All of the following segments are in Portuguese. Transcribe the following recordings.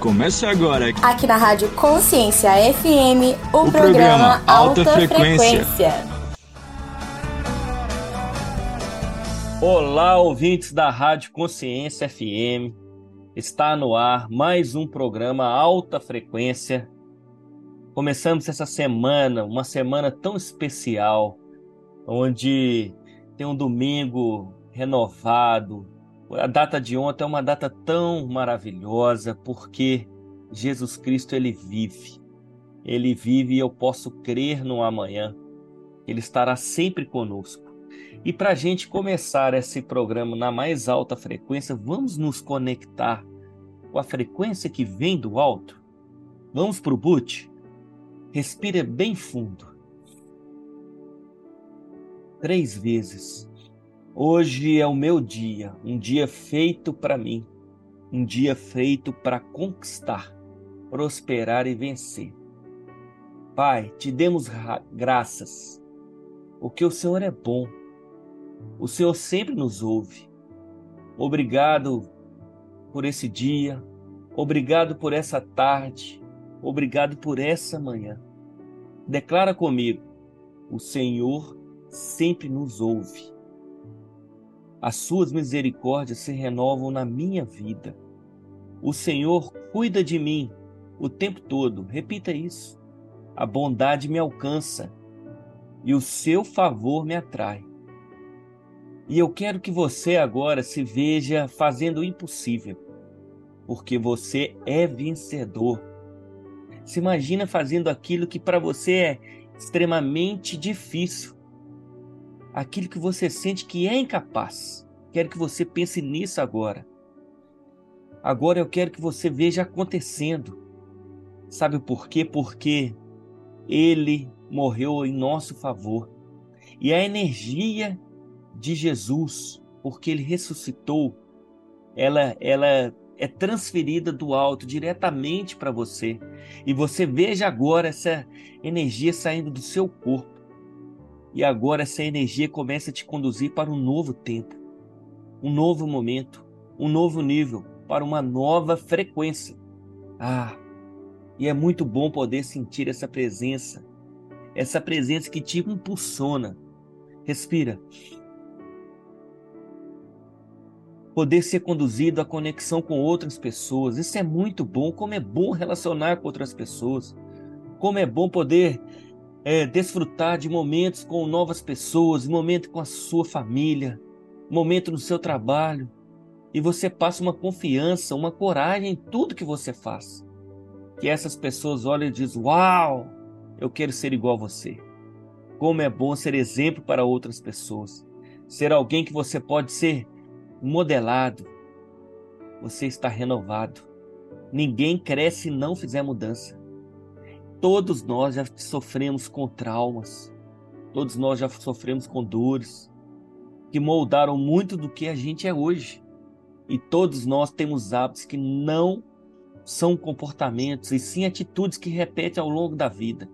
Começa agora. Aqui na Rádio Consciência FM, o, o programa, programa Alta, Alta Frequência. Frequência. Olá, ouvintes da Rádio Consciência FM. Está no ar mais um programa Alta Frequência. Começamos essa semana, uma semana tão especial, onde tem um domingo renovado, a data de ontem é uma data tão maravilhosa porque Jesus Cristo ele vive. Ele vive e eu posso crer no amanhã. Ele estará sempre conosco. E para a gente começar esse programa na mais alta frequência, vamos nos conectar com a frequência que vem do alto. Vamos para o boot? Respira bem fundo. Três vezes. Hoje é o meu dia, um dia feito para mim, um dia feito para conquistar, prosperar e vencer. Pai, te demos graças, porque o Senhor é bom, o Senhor sempre nos ouve. Obrigado por esse dia, obrigado por essa tarde, obrigado por essa manhã. Declara comigo: o Senhor sempre nos ouve as suas misericórdias se renovam na minha vida. O Senhor cuida de mim o tempo todo. Repita isso. A bondade me alcança e o seu favor me atrai. E eu quero que você agora se veja fazendo o impossível, porque você é vencedor. Se imagina fazendo aquilo que para você é extremamente difícil, aquilo que você sente que é incapaz. Quero que você pense nisso agora. Agora eu quero que você veja acontecendo. Sabe por quê? Porque ele morreu em nosso favor. E a energia de Jesus, porque ele ressuscitou, ela ela é transferida do alto diretamente para você. E você veja agora essa energia saindo do seu corpo. E agora essa energia começa a te conduzir para um novo tempo, um novo momento, um novo nível, para uma nova frequência. Ah, e é muito bom poder sentir essa presença, essa presença que te impulsiona. Respira. Poder ser conduzido à conexão com outras pessoas, isso é muito bom. Como é bom relacionar com outras pessoas. Como é bom poder é, desfrutar de momentos com novas pessoas, momento com a sua família, momento no seu trabalho, e você passa uma confiança, uma coragem em tudo que você faz. Que essas pessoas olhem e dizem: Uau, eu quero ser igual a você. Como é bom ser exemplo para outras pessoas, ser alguém que você pode ser modelado. Você está renovado. Ninguém cresce se não fizer mudança. Todos nós já sofremos com traumas, todos nós já sofremos com dores que moldaram muito do que a gente é hoje. E todos nós temos hábitos que não são comportamentos, e sim atitudes que repetem ao longo da vida.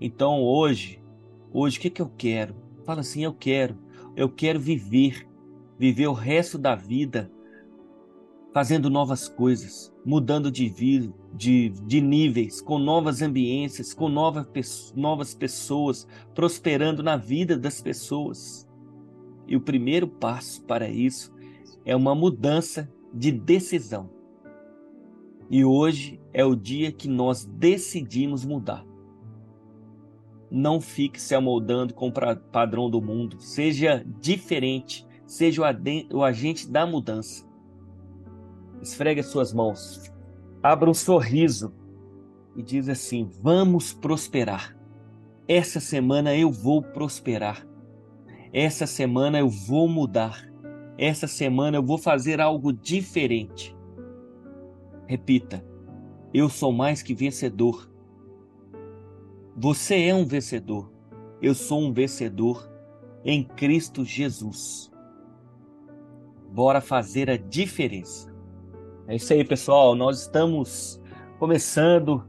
Então hoje, hoje o que, que eu quero? Fala assim, eu quero, eu quero viver, viver o resto da vida fazendo novas coisas, mudando de vida, de, de níveis, com novas ambiências, com nova, novas pessoas, prosperando na vida das pessoas. E o primeiro passo para isso é uma mudança de decisão. E hoje é o dia que nós decidimos mudar. Não fique se amoldando com o padrão do mundo. Seja diferente. Seja o agente da mudança. Esfregue as suas mãos abra um sorriso e diz assim: Vamos prosperar. Essa semana eu vou prosperar. Essa semana eu vou mudar. Essa semana eu vou fazer algo diferente. Repita: Eu sou mais que vencedor. Você é um vencedor. Eu sou um vencedor em Cristo Jesus. Bora fazer a diferença. É isso aí, pessoal. Nós estamos começando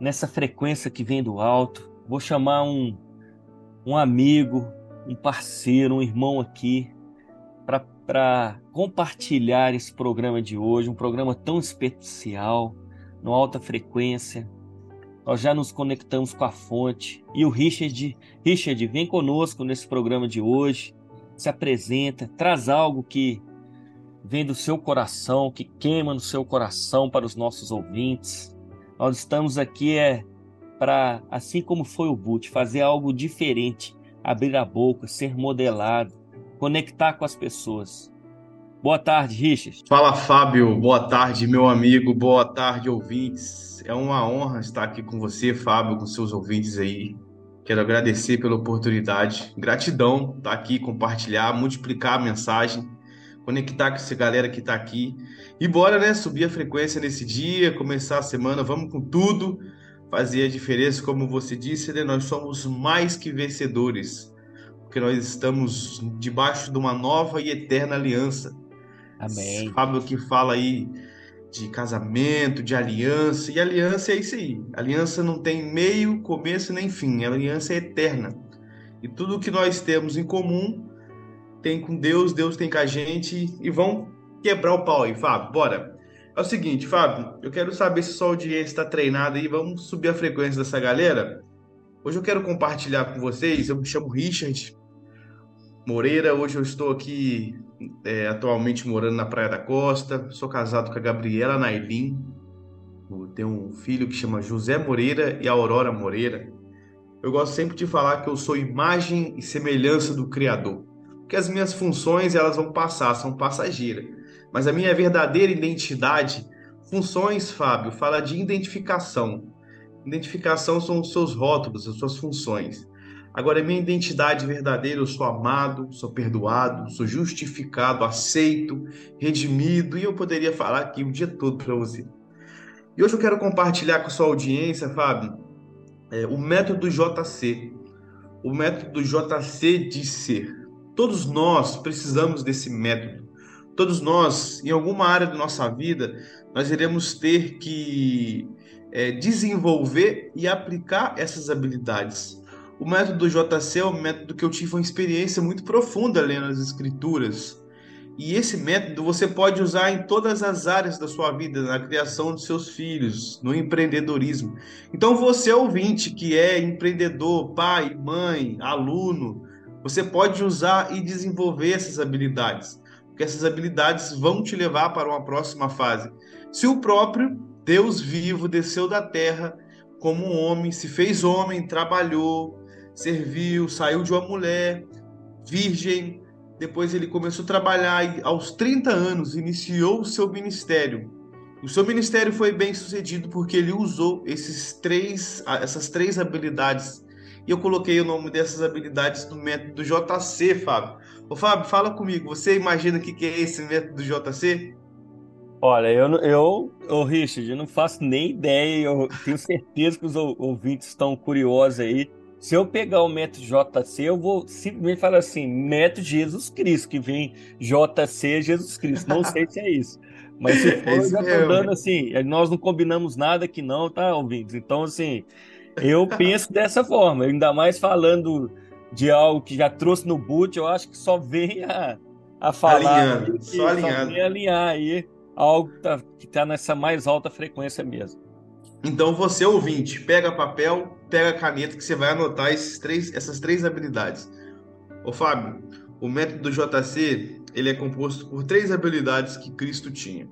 nessa frequência que vem do alto. Vou chamar um, um amigo, um parceiro, um irmão aqui, para compartilhar esse programa de hoje, um programa tão especial, no alta frequência. Nós já nos conectamos com a fonte. E o Richard, Richard, vem conosco nesse programa de hoje, se apresenta, traz algo que vem do seu coração, que queima no seu coração para os nossos ouvintes. Nós estamos aqui é para, assim como foi o Boot, fazer algo diferente, abrir a boca, ser modelado, conectar com as pessoas. Boa tarde, Richard. Fala, Fábio. Boa tarde, meu amigo. Boa tarde, ouvintes. É uma honra estar aqui com você, Fábio, com seus ouvintes aí. Quero agradecer pela oportunidade. Gratidão estar aqui, compartilhar, multiplicar a mensagem, conectar com essa galera que está aqui. E bora, né? Subir a frequência nesse dia, começar a semana, vamos com tudo, fazer a diferença, como você disse, né? Nós somos mais que vencedores porque nós estamos debaixo de uma nova e eterna aliança. Amém. Fábio que fala aí de casamento, de aliança, e aliança é isso aí. Aliança não tem meio, começo nem fim, a aliança é eterna. E tudo que nós temos em comum tem com Deus, Deus tem com a gente, e vão quebrar o pau aí, Fábio, bora. É o seguinte, Fábio, eu quero saber se sua audiência está treinada aí, vamos subir a frequência dessa galera. Hoje eu quero compartilhar com vocês, eu me chamo Richard, Moreira. Hoje eu estou aqui é, atualmente morando na Praia da Costa. Sou casado com a Gabriela Nailin. Tenho um filho que chama José Moreira e a Aurora Moreira. Eu gosto sempre de falar que eu sou imagem e semelhança do Criador. Porque as minhas funções elas vão passar, são passageiras. Mas a minha verdadeira identidade, funções, Fábio, fala de identificação. Identificação são os seus rótulos, as suas funções. Agora, minha identidade verdadeira, eu sou amado, sou perdoado, sou justificado, aceito, redimido, e eu poderia falar aqui o dia todo para você. E hoje eu quero compartilhar com a sua audiência, Fábio, é, o método JC. O método JC de ser. Todos nós precisamos desse método. Todos nós, em alguma área da nossa vida, nós iremos ter que é, desenvolver e aplicar essas habilidades. O método JC é um método que eu tive uma experiência muito profunda lendo as escrituras. E esse método você pode usar em todas as áreas da sua vida, na criação dos seus filhos, no empreendedorismo. Então, você ouvinte que é empreendedor, pai, mãe, aluno, você pode usar e desenvolver essas habilidades, porque essas habilidades vão te levar para uma próxima fase. Se o próprio Deus vivo desceu da terra como um homem, se fez homem, trabalhou, serviu, saiu de uma mulher virgem, depois ele começou a trabalhar e aos 30 anos iniciou o seu ministério. O seu ministério foi bem sucedido porque ele usou esses três, essas três habilidades. E eu coloquei o nome dessas habilidades no método JC, Fábio. Ô, Fábio, fala comigo. Você imagina o que é esse método JC? Olha, eu, eu, eu, Richard, eu não faço nem ideia. Eu tenho certeza que os ouvintes estão curiosos aí. Se eu pegar o método JC, eu vou simplesmente falar assim: método Jesus Cristo, que vem JC Jesus Cristo. Não sei se é isso. Mas se for, eu já tô dando assim, nós não combinamos nada aqui não, tá, ouvintes? Então, assim, eu penso dessa forma, ainda mais falando de algo que já trouxe no boot, eu acho que só vem a, a falar. Alinhando, só alinhando. Só alinhar aí algo que tá, que tá nessa mais alta frequência mesmo. Então você ouvinte, pega papel, pega caneta que você vai anotar esses três, essas três habilidades. Ô Fábio, o método JC ele é composto por três habilidades que Cristo tinha.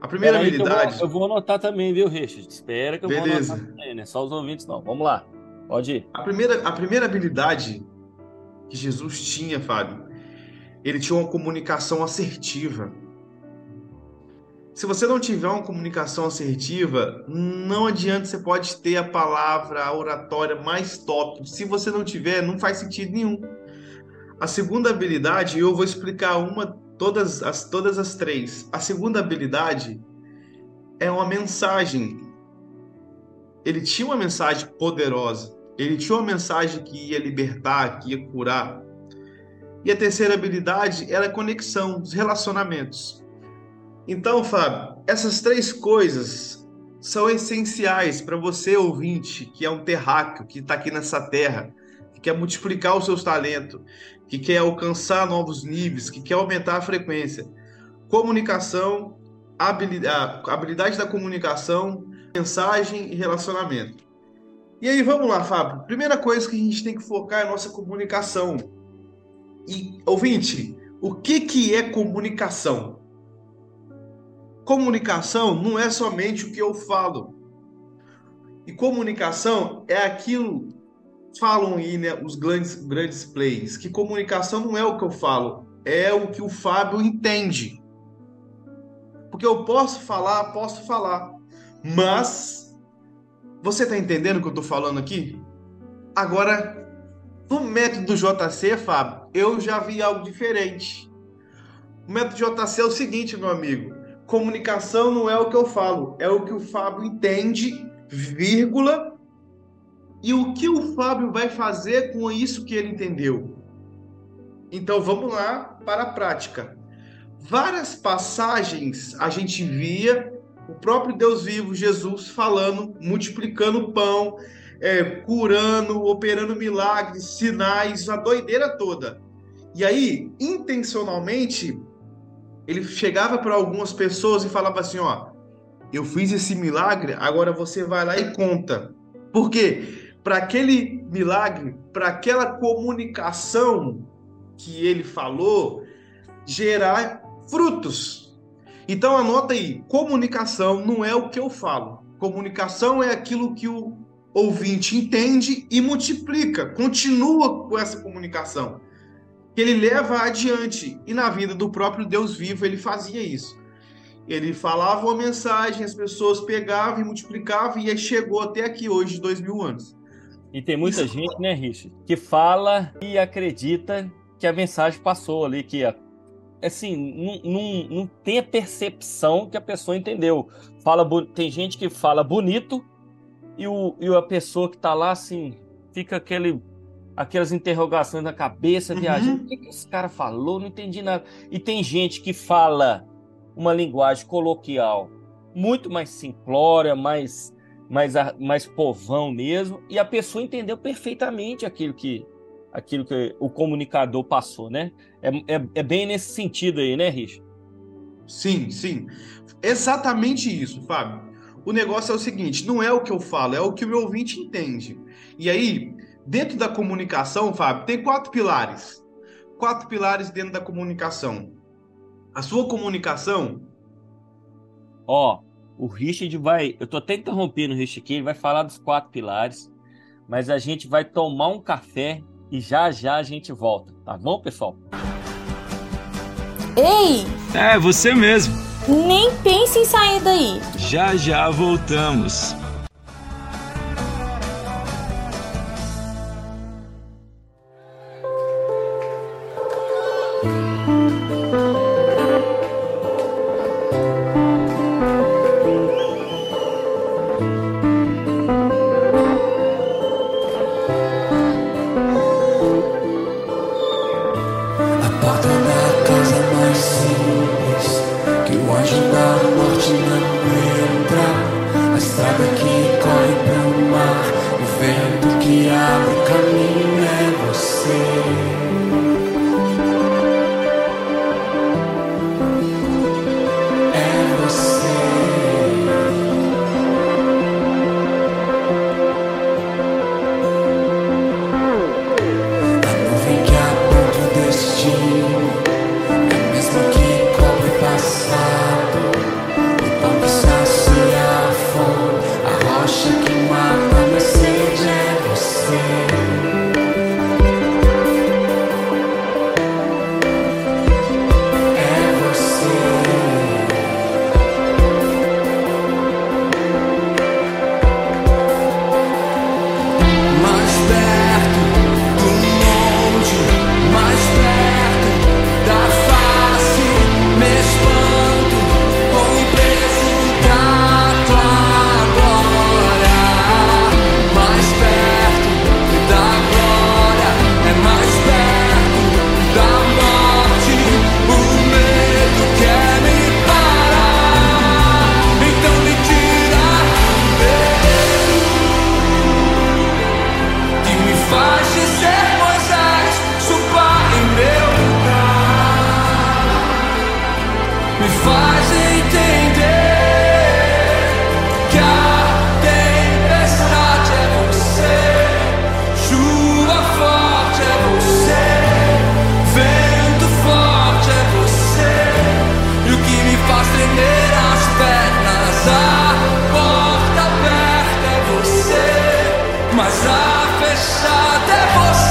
A primeira habilidade. Eu vou, eu vou, anotar também, viu, Richard? Espera que eu Beleza. vou anotar também, né? Só os ouvintes não. Vamos lá. Pode ir. A primeira, a primeira habilidade que Jesus tinha, Fábio, ele tinha uma comunicação assertiva. Se você não tiver uma comunicação assertiva, não adianta, você pode ter a palavra, a oratória mais top. Se você não tiver, não faz sentido nenhum. A segunda habilidade, eu vou explicar uma, todas as, todas as três. A segunda habilidade é uma mensagem. Ele tinha uma mensagem poderosa. Ele tinha uma mensagem que ia libertar, que ia curar. E a terceira habilidade era a conexão, os relacionamentos. Então, Fábio, essas três coisas são essenciais para você, ouvinte, que é um terráqueo, que está aqui nessa terra, que quer multiplicar os seus talentos, que quer alcançar novos níveis, que quer aumentar a frequência. Comunicação, habilidade, habilidade da comunicação, mensagem e relacionamento. E aí, vamos lá, Fábio. Primeira coisa que a gente tem que focar é a nossa comunicação. E, ouvinte, o que, que é comunicação? Comunicação não é somente o que eu falo. E comunicação é aquilo falam aí, né, os grandes, grandes plays, que comunicação não é o que eu falo, é o que o Fábio entende. Porque eu posso falar, posso falar, mas você está entendendo o que eu estou falando aqui? Agora, no método JC, Fábio, eu já vi algo diferente. O método JC é o seguinte, meu amigo: comunicação não é o que eu falo, é o que o Fábio entende, vírgula, e o que o Fábio vai fazer com isso que ele entendeu? Então vamos lá para a prática. Várias passagens a gente via o próprio Deus vivo, Jesus, falando, multiplicando pão, é, curando, operando milagres, sinais, a doideira toda. E aí, intencionalmente, ele chegava para algumas pessoas e falava assim: Ó, eu fiz esse milagre, agora você vai lá e conta. Por quê? Para aquele milagre, para aquela comunicação que ele falou, gerar frutos. Então anota aí, comunicação não é o que eu falo. Comunicação é aquilo que o ouvinte entende e multiplica, continua com essa comunicação. Que ele leva adiante. E na vida do próprio Deus vivo ele fazia isso. Ele falava uma mensagem, as pessoas pegavam e multiplicavam, e aí chegou até aqui hoje, dois mil anos. E tem muita Isso. gente, né, Rich, que fala e acredita que a mensagem passou ali, que assim, não, não, não tem a percepção que a pessoa entendeu. Fala, tem gente que fala bonito e, o, e a pessoa que está lá, assim, fica aquele, aquelas interrogações na cabeça, uhum. viajando. O que, que esse cara falou? Não entendi nada. E tem gente que fala uma linguagem coloquial muito mais simplória, mais mais, mais povão mesmo, e a pessoa entendeu perfeitamente aquilo que, aquilo que o comunicador passou, né? É, é, é bem nesse sentido aí, né, Rich? Sim, sim. Exatamente isso, Fábio. O negócio é o seguinte: não é o que eu falo, é o que o meu ouvinte entende. E aí, dentro da comunicação, Fábio, tem quatro pilares. Quatro pilares dentro da comunicação. A sua comunicação. Ó, o Richard vai. Eu tô até interrompendo o Richard aqui, ele vai falar dos quatro pilares, mas a gente vai tomar um café e já já a gente volta, tá bom, pessoal? Ei! É, você mesmo. Nem pense em sair daí. Já já voltamos. μέσα τεφός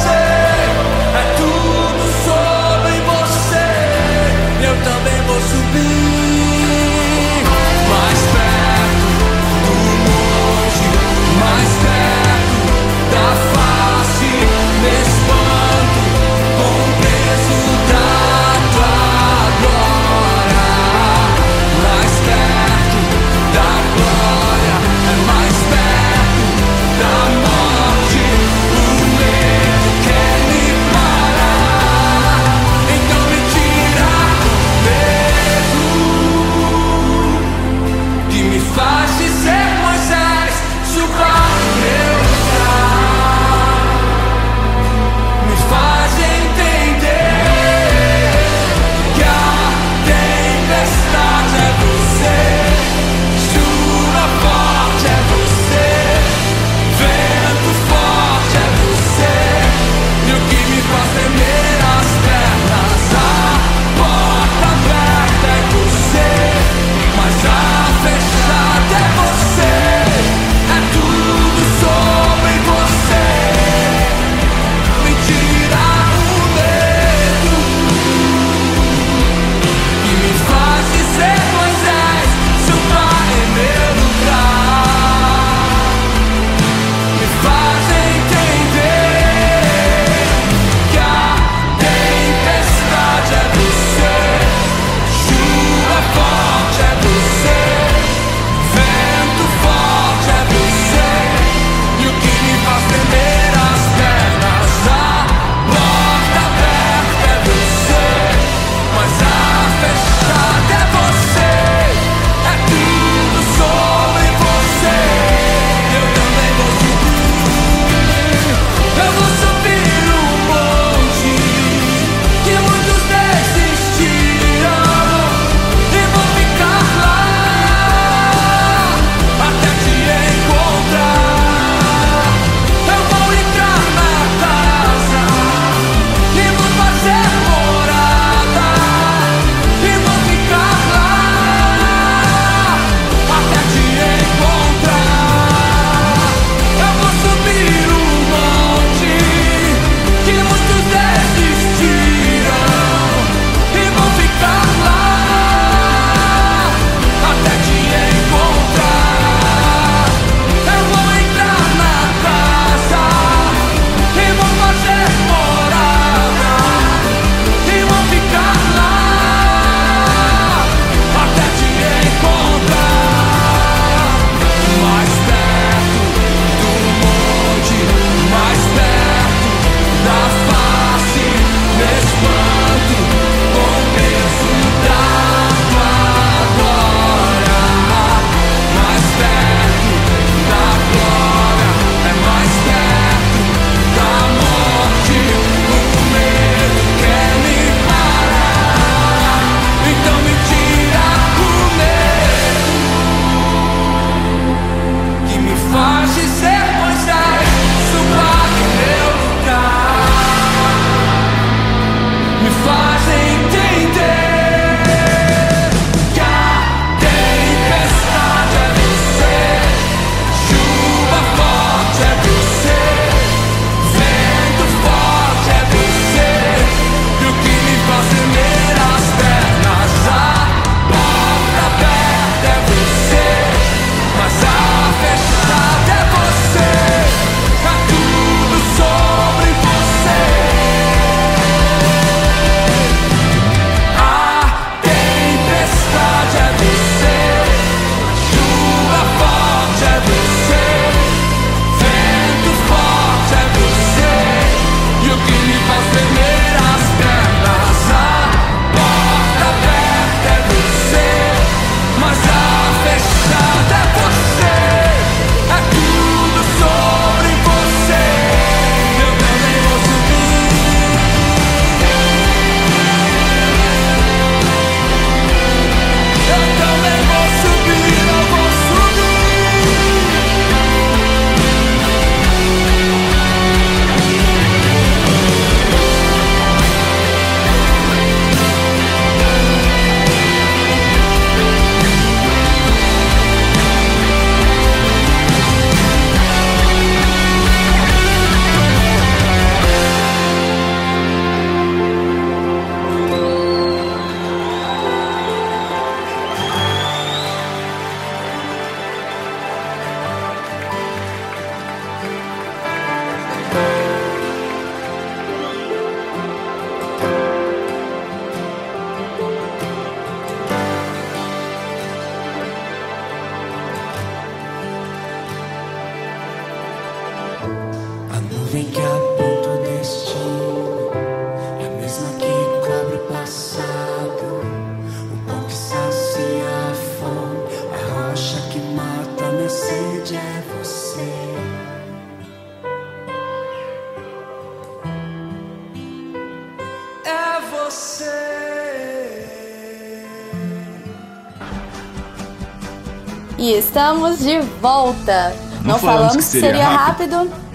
estamos de volta. Não, Não falamos, que seria, seria rápido. rápido.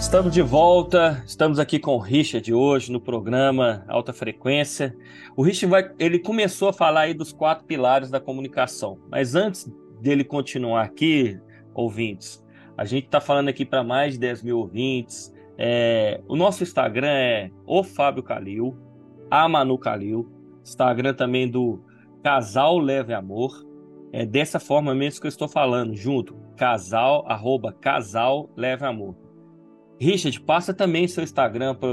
Estamos de volta, estamos aqui com o Richard hoje no programa Alta Frequência. O Richard vai, ele começou a falar aí dos quatro pilares da comunicação, mas antes dele continuar aqui, ouvintes, a gente está falando aqui para mais de 10 mil ouvintes. É, o nosso Instagram é o Fábio Calil, a Manu Calil, Instagram também do Casal Leve Amor. É dessa forma mesmo que eu estou falando, junto, casal, arroba casal leve amor. Richard, passa também seu Instagram para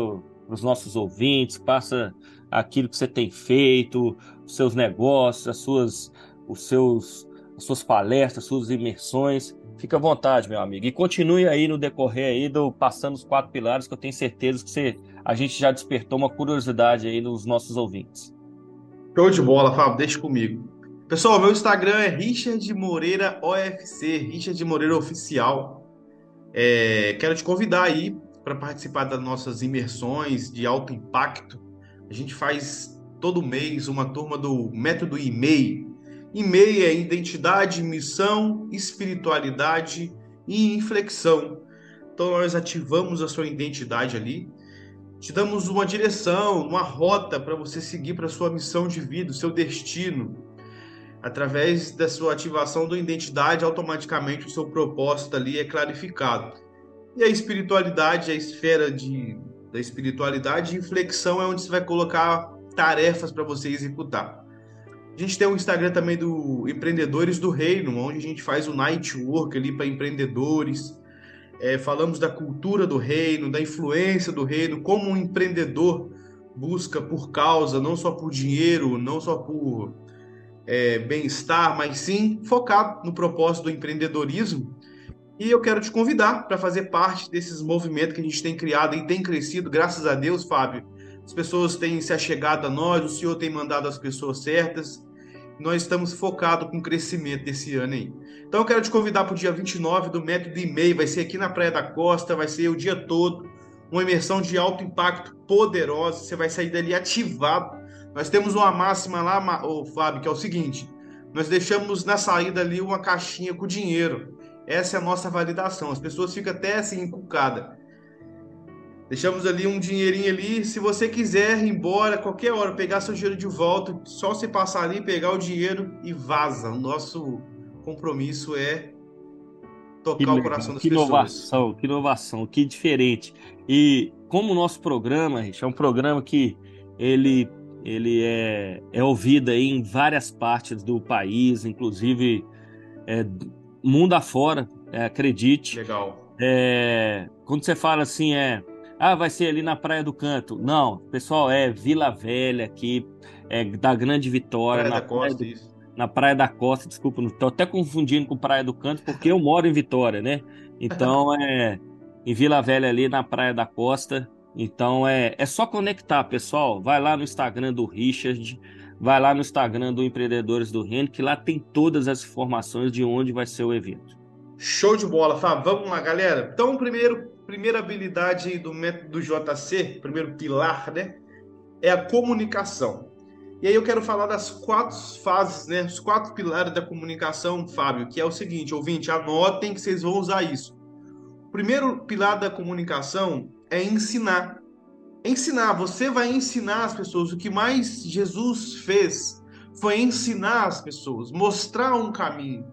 os nossos ouvintes, passa aquilo que você tem feito, os seus negócios, as suas, os seus, as suas palestras, as suas imersões. Fica à vontade, meu amigo. E continue aí no decorrer aí do passando os quatro pilares, que eu tenho certeza que você, a gente já despertou uma curiosidade aí nos nossos ouvintes. Show de bola, Fábio, deixa comigo. Pessoal, meu Instagram é Richard Moreira OFC, Richard Moreira Oficial. É, quero te convidar aí para participar das nossas imersões de alto impacto. A gente faz todo mês uma turma do método e-mail. E-mail é identidade, missão, espiritualidade e inflexão. Então nós ativamos a sua identidade ali, te damos uma direção, uma rota para você seguir para sua missão de vida, o seu destino. Através da sua ativação da identidade, automaticamente o seu propósito ali é clarificado. E a espiritualidade, a esfera de, da espiritualidade, inflexão é onde você vai colocar tarefas para você executar. A gente tem um Instagram também do Empreendedores do Reino, onde a gente faz o night work ali para empreendedores. É, falamos da cultura do reino, da influência do reino, como um empreendedor busca por causa, não só por dinheiro, não só por é, bem-estar, mas sim focado no propósito do empreendedorismo. E eu quero te convidar para fazer parte desses movimentos que a gente tem criado e tem crescido, graças a Deus, Fábio. As pessoas têm se achegado a nós, o Senhor tem mandado as pessoas certas. Nós estamos focados com o crescimento desse ano aí. Então eu quero te convidar para o dia 29 do Método e-mail, vai ser aqui na Praia da Costa, vai ser o dia todo, uma imersão de alto impacto poderosa, você vai sair dali ativado nós temos uma máxima lá, o Fábio, que é o seguinte: nós deixamos na saída ali uma caixinha com dinheiro. Essa é a nossa validação. As pessoas ficam até assim encucadas. Deixamos ali um dinheirinho ali. Se você quiser ir embora, qualquer hora, pegar seu dinheiro de volta, só você passar ali, pegar o dinheiro e vaza. O nosso compromisso é tocar que, o coração das que pessoas. Que inovação, que inovação, que diferente. E como o nosso programa, gente, é um programa que ele ele é, é ouvido em várias partes do país, inclusive é, mundo afora, é, acredite. Legal. É, quando você fala assim, é. Ah, vai ser ali na Praia do Canto. Não, pessoal, é Vila Velha aqui, é da Grande Vitória. Praia na da Costa, praia do, Na Praia da Costa, desculpa, não estou até confundindo com Praia do Canto, porque eu moro em Vitória, né? Então é em Vila Velha ali na Praia da Costa. Então é, é só conectar, pessoal. Vai lá no Instagram do Richard, vai lá no Instagram do Empreendedores do Reino, que lá tem todas as informações de onde vai ser o evento. Show de bola, Fábio. Vamos lá, galera. Então, primeiro, primeira habilidade do método JC, primeiro pilar, né? É a comunicação. E aí eu quero falar das quatro fases, né? Os quatro pilares da comunicação, Fábio, que é o seguinte, ouvinte, anotem que vocês vão usar isso. O primeiro pilar da comunicação é ensinar. Ensinar, você vai ensinar as pessoas. O que mais Jesus fez foi ensinar as pessoas, mostrar um caminho,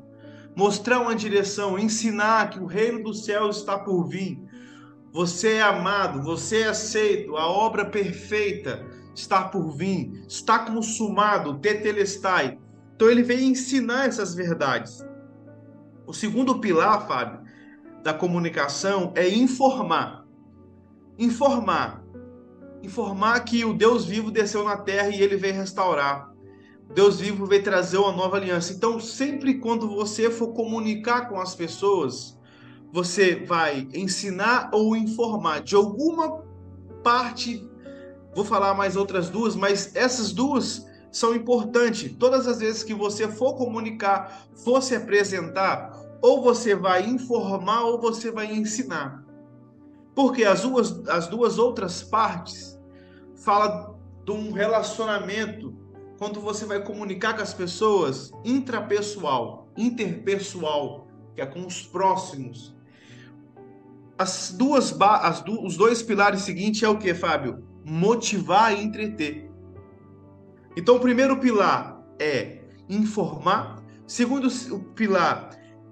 mostrar uma direção, ensinar que o reino dos céus está por vir. Você é amado, você é aceito, a obra perfeita está por vir, está consumado, tetelestai. Então ele veio ensinar essas verdades. O segundo pilar, Fábio, da comunicação é informar informar. Informar que o Deus vivo desceu na terra e ele veio restaurar. Deus vivo veio trazer uma nova aliança. Então, sempre quando você for comunicar com as pessoas, você vai ensinar ou informar de alguma parte. Vou falar mais outras duas, mas essas duas são importantes. Todas as vezes que você for comunicar, for se apresentar, ou você vai informar ou você vai ensinar. Porque as duas, as duas outras partes falam de um relacionamento quando você vai comunicar com as pessoas, intrapessoal, interpessoal, que é com os próximos. As duas as os dois pilares seguintes é o que, Fábio? Motivar e entreter. Então, o primeiro pilar é informar, segundo pilar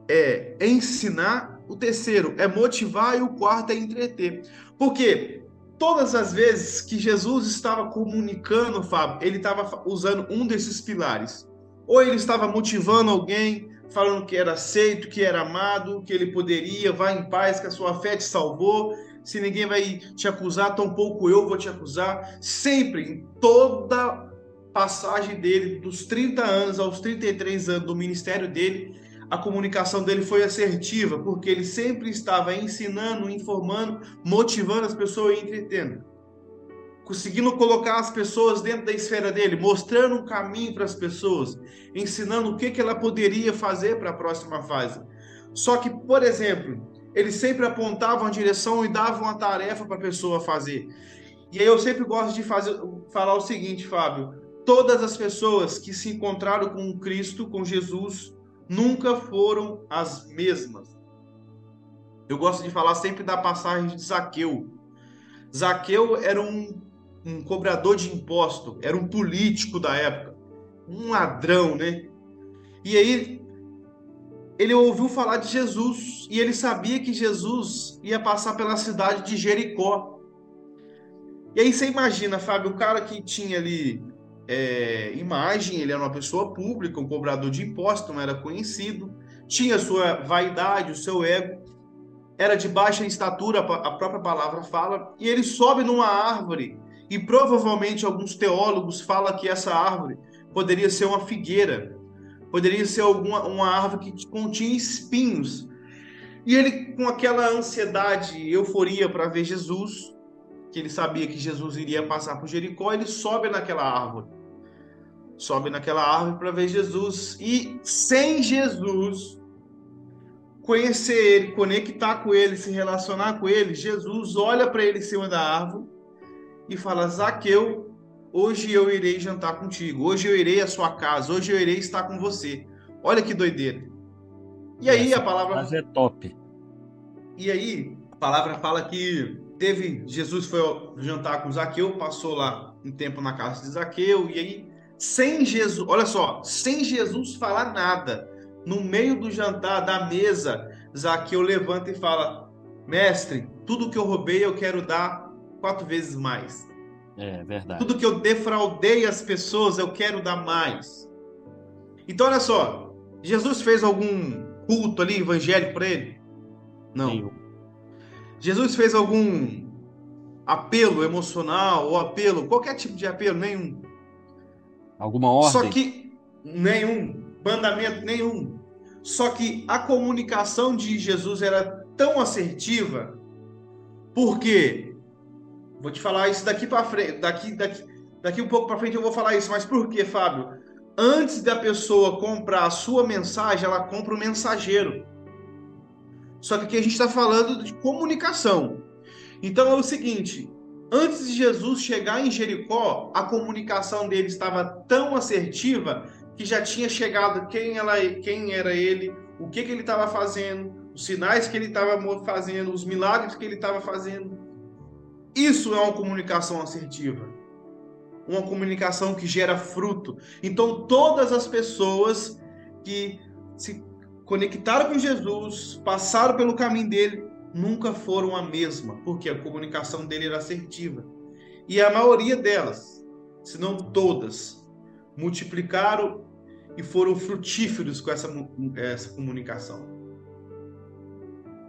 é ensinar, o terceiro é motivar e o quarto é entreter. Porque todas as vezes que Jesus estava comunicando, Fábio, ele estava usando um desses pilares. Ou ele estava motivando alguém, falando que era aceito, que era amado, que ele poderia, vá em paz, que a sua fé te salvou. Se ninguém vai te acusar, tampouco eu vou te acusar. Sempre, em toda passagem dele, dos 30 anos aos 33 anos do ministério dele, a comunicação dele foi assertiva, porque ele sempre estava ensinando, informando, motivando as pessoas e entretendo. Conseguindo colocar as pessoas dentro da esfera dele, mostrando um caminho para as pessoas, ensinando o que, que ela poderia fazer para a próxima fase. Só que, por exemplo, ele sempre apontava uma direção e dava uma tarefa para a pessoa fazer. E aí eu sempre gosto de fazer, falar o seguinte, Fábio: todas as pessoas que se encontraram com Cristo, com Jesus, nunca foram as mesmas. Eu gosto de falar sempre da passagem de Zaqueu. Zaqueu era um, um cobrador de imposto, era um político da época, um ladrão, né? E aí ele ouviu falar de Jesus e ele sabia que Jesus ia passar pela cidade de Jericó. E aí você imagina, Fábio, o cara que tinha ali é, imagem, ele era uma pessoa pública, um cobrador de impostos, não era conhecido, tinha sua vaidade, o seu ego, era de baixa estatura, a própria palavra fala, e ele sobe numa árvore, e provavelmente alguns teólogos falam que essa árvore poderia ser uma figueira, poderia ser alguma uma árvore que continha espinhos. E ele, com aquela ansiedade, euforia para ver Jesus, que ele sabia que Jesus iria passar por Jericó, ele sobe naquela árvore. Sobe naquela árvore para ver Jesus e sem Jesus conhecer ele, conectar com ele, se relacionar com ele, Jesus olha para ele em cima da árvore e fala: Zaqueu, hoje eu irei jantar contigo, hoje eu irei à sua casa, hoje eu irei estar com você. Olha que doideira. E aí Essa a palavra. é top. E aí a palavra fala que teve Jesus foi jantar com Zaqueu, passou lá um tempo na casa de Zaqueu e aí sem Jesus, olha só, sem Jesus falar nada, no meio do jantar da mesa, Zaqueu levanta e fala: "Mestre, tudo que eu roubei eu quero dar quatro vezes mais." É verdade. Tudo que eu defraudei as pessoas eu quero dar mais. Então olha só, Jesus fez algum culto ali evangélico para ele? Não. Nenhum. Jesus fez algum apelo emocional ou apelo, qualquer tipo de apelo, nenhum. Alguma ordem? Só que nenhum, mandamento nenhum. Só que a comunicação de Jesus era tão assertiva, porque vou te falar isso daqui para frente, daqui, daqui, daqui um pouco para frente eu vou falar isso, mas por que, Fábio? Antes da pessoa comprar a sua mensagem, ela compra o mensageiro. Só que aqui a gente está falando de comunicação. Então é o seguinte: antes de Jesus chegar em Jericó, a comunicação dele estava tão assertiva que já tinha chegado quem, ela, quem era ele, o que, que ele estava fazendo, os sinais que ele estava fazendo, os milagres que ele estava fazendo. Isso é uma comunicação assertiva. Uma comunicação que gera fruto. Então, todas as pessoas que se conectaram com Jesus, passaram pelo caminho dele, nunca foram a mesma, porque a comunicação dele era assertiva. E a maioria delas, se não todas, multiplicaram e foram frutíferos com essa, essa comunicação.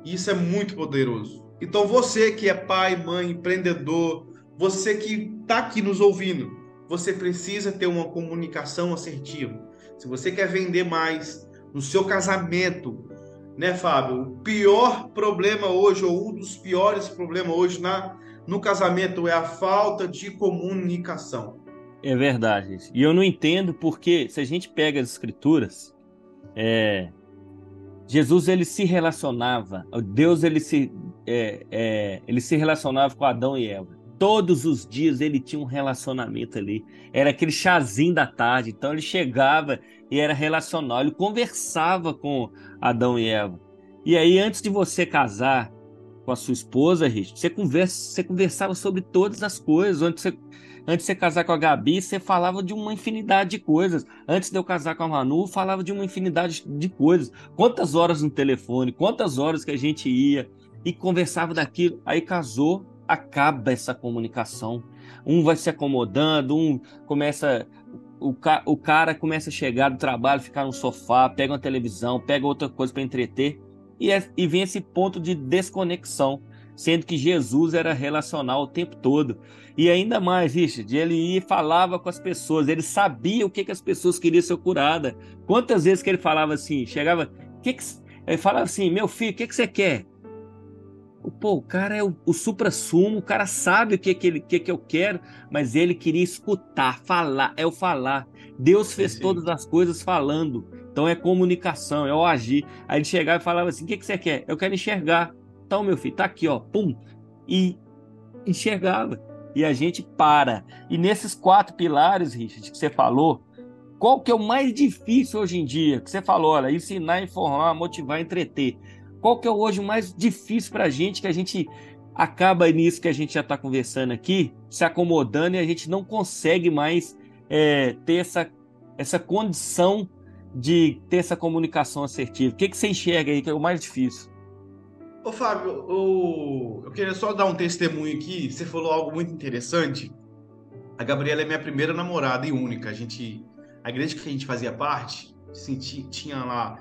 Isso é muito poderoso. Então você que é pai, mãe, empreendedor, você que está aqui nos ouvindo, você precisa ter uma comunicação assertiva. Se você quer vender mais, no seu casamento, né, Fábio? O pior problema hoje, ou um dos piores problemas hoje na, no casamento, é a falta de comunicação. É verdade. E eu não entendo porque, se a gente pega as escrituras, é, Jesus ele se relacionava, Deus ele se, é, é, ele se relacionava com Adão e Eva. Todos os dias ele tinha um relacionamento ali. Era aquele chazinho da tarde. Então ele chegava e era relacional. Ele conversava com Adão e Eva. E aí, antes de você casar com a sua esposa, Richard, você, conversa, você conversava sobre todas as coisas. Antes de, você, antes de você casar com a Gabi, você falava de uma infinidade de coisas. Antes de eu casar com a Manu, falava de uma infinidade de coisas. Quantas horas no telefone, quantas horas que a gente ia e conversava daquilo. Aí casou, acaba essa comunicação. Um vai se acomodando, um começa. O, ca, o cara começa a chegar do trabalho, ficar no sofá, pega uma televisão, pega outra coisa para entreter, e, é, e vem esse ponto de desconexão, sendo que Jesus era relacional o tempo todo. E ainda mais, Richard, ele ia e falava com as pessoas, ele sabia o que, que as pessoas queriam ser curadas. Quantas vezes que ele falava assim, chegava, que que, ele falava assim, meu filho, o que, que você quer? Pô, o cara é o, o supra-sumo, o cara sabe o que, que, ele, que, que eu quero, mas ele queria escutar, falar, é o falar. Deus fez Sim. todas as coisas falando. Então é comunicação, é o agir. Aí ele chegava e falava assim: o que, que você quer? Eu quero enxergar. Então, meu filho, tá aqui, ó, pum. E enxergava. E a gente para. E nesses quatro pilares, Richard, que você falou, qual que é o mais difícil hoje em dia? Que você falou, olha, ensinar, informar, motivar, entreter. Qual que é hoje mais difícil para a gente, que a gente acaba nisso que a gente já está conversando aqui, se acomodando e a gente não consegue mais é, ter essa, essa condição de ter essa comunicação assertiva? O que, que você enxerga aí que é o mais difícil? Ô, Fábio, eu, eu queria só dar um testemunho aqui. Você falou algo muito interessante. A Gabriela é minha primeira namorada e única. A gente, a igreja que a gente fazia parte, tinha lá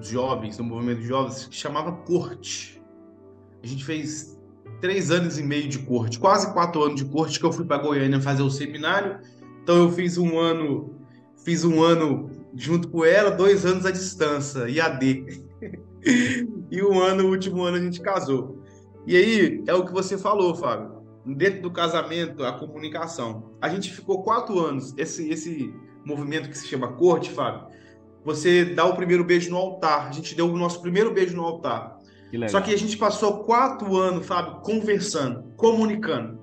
jovens, no movimento de jovens, que chamava Corte. A gente fez três anos e meio de corte, quase quatro anos de corte, que eu fui para Goiânia fazer o seminário. Então eu fiz um ano, fiz um ano junto com ela, dois anos à distância, IAD. e um ano, o último ano a gente casou. E aí é o que você falou, Fábio. Dentro do casamento, a comunicação. A gente ficou quatro anos. Esse, esse movimento que se chama corte, Fábio, você dá o primeiro beijo no altar. A gente deu o nosso primeiro beijo no altar. Que Só que a gente passou quatro anos, Fábio, conversando, comunicando.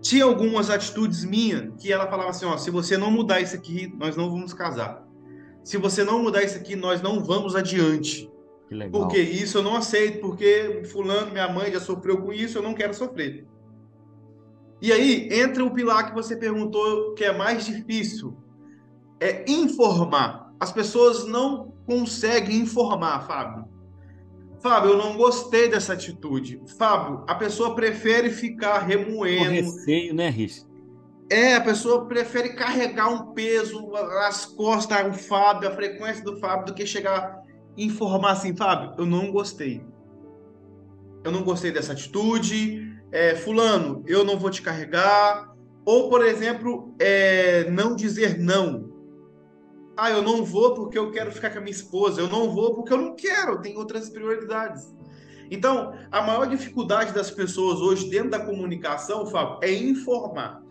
Tinha algumas atitudes minhas que ela falava assim: ó, se você não mudar isso aqui, nós não vamos casar. Se você não mudar isso aqui, nós não vamos adiante. Porque isso eu não aceito, porque fulano, minha mãe já sofreu com isso, eu não quero sofrer. E aí entra o pilar que você perguntou que é mais difícil, é informar as pessoas não conseguem informar, Fábio. Fábio, eu não gostei dessa atitude. Fábio, a pessoa prefere ficar remoendo. Com receio, né, Rich? É, a pessoa prefere carregar um peso nas costas, o Fábio, a frequência do Fábio, do que chegar e informar assim, Fábio, eu não gostei. Eu não gostei dessa atitude. É, fulano, eu não vou te carregar. Ou, por exemplo, é, não dizer não. Ah, eu não vou porque eu quero ficar com a minha esposa. Eu não vou porque eu não quero. Tenho outras prioridades. Então, a maior dificuldade das pessoas hoje dentro da comunicação, Fábio, é informar.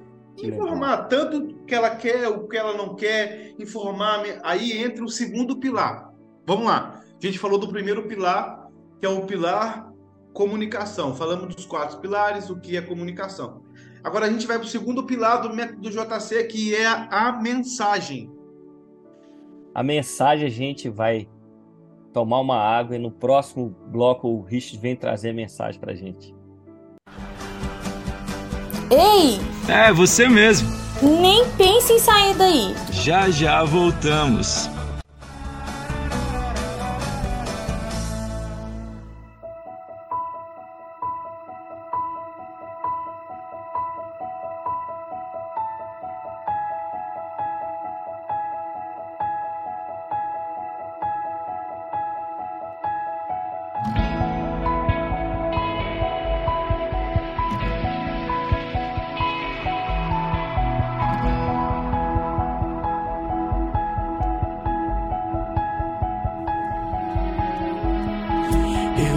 Informar tanto o que ela quer, o que ela não quer, informar. Aí entra o segundo pilar. Vamos lá. A gente falou do primeiro pilar, que é o pilar comunicação. Falamos dos quatro pilares, o que é comunicação. Agora a gente vai para o segundo pilar do método JC, que é a mensagem. A mensagem a gente vai tomar uma água e no próximo bloco o Rich vem trazer a mensagem pra gente. Ei! É, você mesmo. Nem pense em sair daí. Já já voltamos.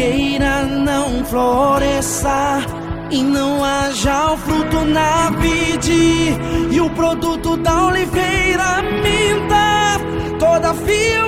Figueira não floresça e não haja o fruto na vide. E o produto da oliveira minta, todavia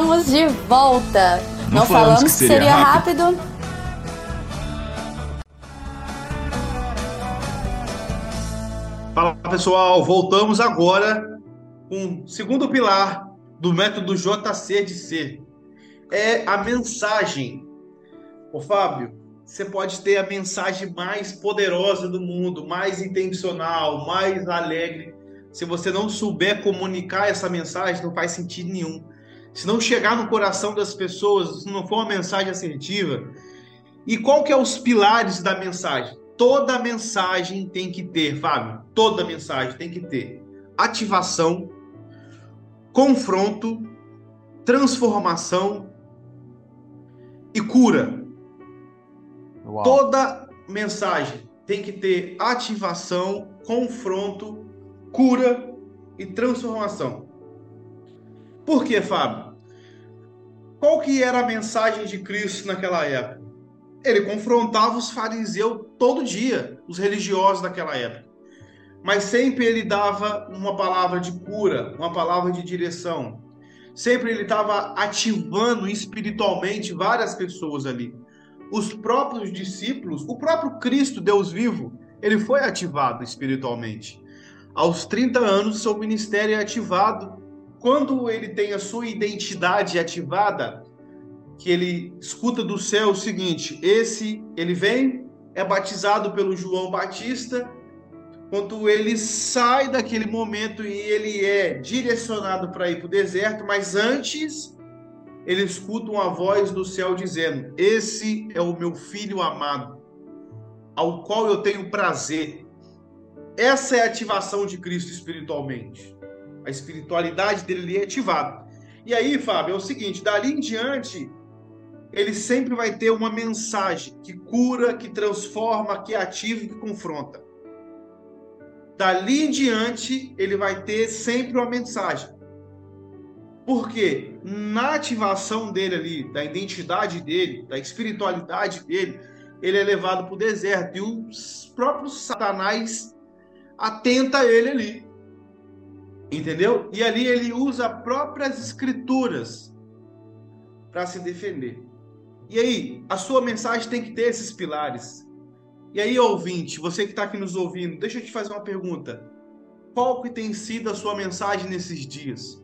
Estamos de volta. Não, Não falamos, falamos, que seria, seria rápido. rápido. Fala pessoal, voltamos agora com o segundo pilar do método JC de ser. É a mensagem. Ô Fábio, você pode ter a mensagem mais poderosa do mundo, mais intencional, mais alegre. Se você não souber comunicar essa mensagem, não faz sentido nenhum se não chegar no coração das pessoas, se não for uma mensagem assertiva. E qual que é os pilares da mensagem? Toda mensagem tem que ter, Fábio, toda mensagem tem que ter ativação, confronto, transformação e cura. Uau. Toda mensagem tem que ter ativação, confronto, cura e transformação. Por quê, Fábio? Qual que era a mensagem de Cristo naquela época? Ele confrontava os fariseus todo dia, os religiosos daquela época. Mas sempre ele dava uma palavra de cura, uma palavra de direção. Sempre ele estava ativando espiritualmente várias pessoas ali. Os próprios discípulos, o próprio Cristo, Deus vivo, ele foi ativado espiritualmente. Aos 30 anos, seu ministério é ativado quando ele tem a sua identidade ativada, que ele escuta do céu o seguinte: esse ele vem, é batizado pelo João Batista, quando ele sai daquele momento e ele é direcionado para ir para o deserto, mas antes ele escuta uma voz do céu dizendo: Esse é o meu filho amado, ao qual eu tenho prazer. Essa é a ativação de Cristo espiritualmente. A espiritualidade dele é ativada. E aí, Fábio, é o seguinte: dali em diante, ele sempre vai ter uma mensagem que cura, que transforma, que ativa e que confronta. Dali em diante, ele vai ter sempre uma mensagem. Porque na ativação dele ali, da identidade dele, da espiritualidade dele, ele é levado para o deserto e os próprios Satanás atenta ele ali. Entendeu? E ali ele usa próprias escrituras para se defender. E aí, a sua mensagem tem que ter esses pilares. E aí, ouvinte, você que está aqui nos ouvindo, deixa eu te fazer uma pergunta. Qual que tem sido a sua mensagem nesses dias?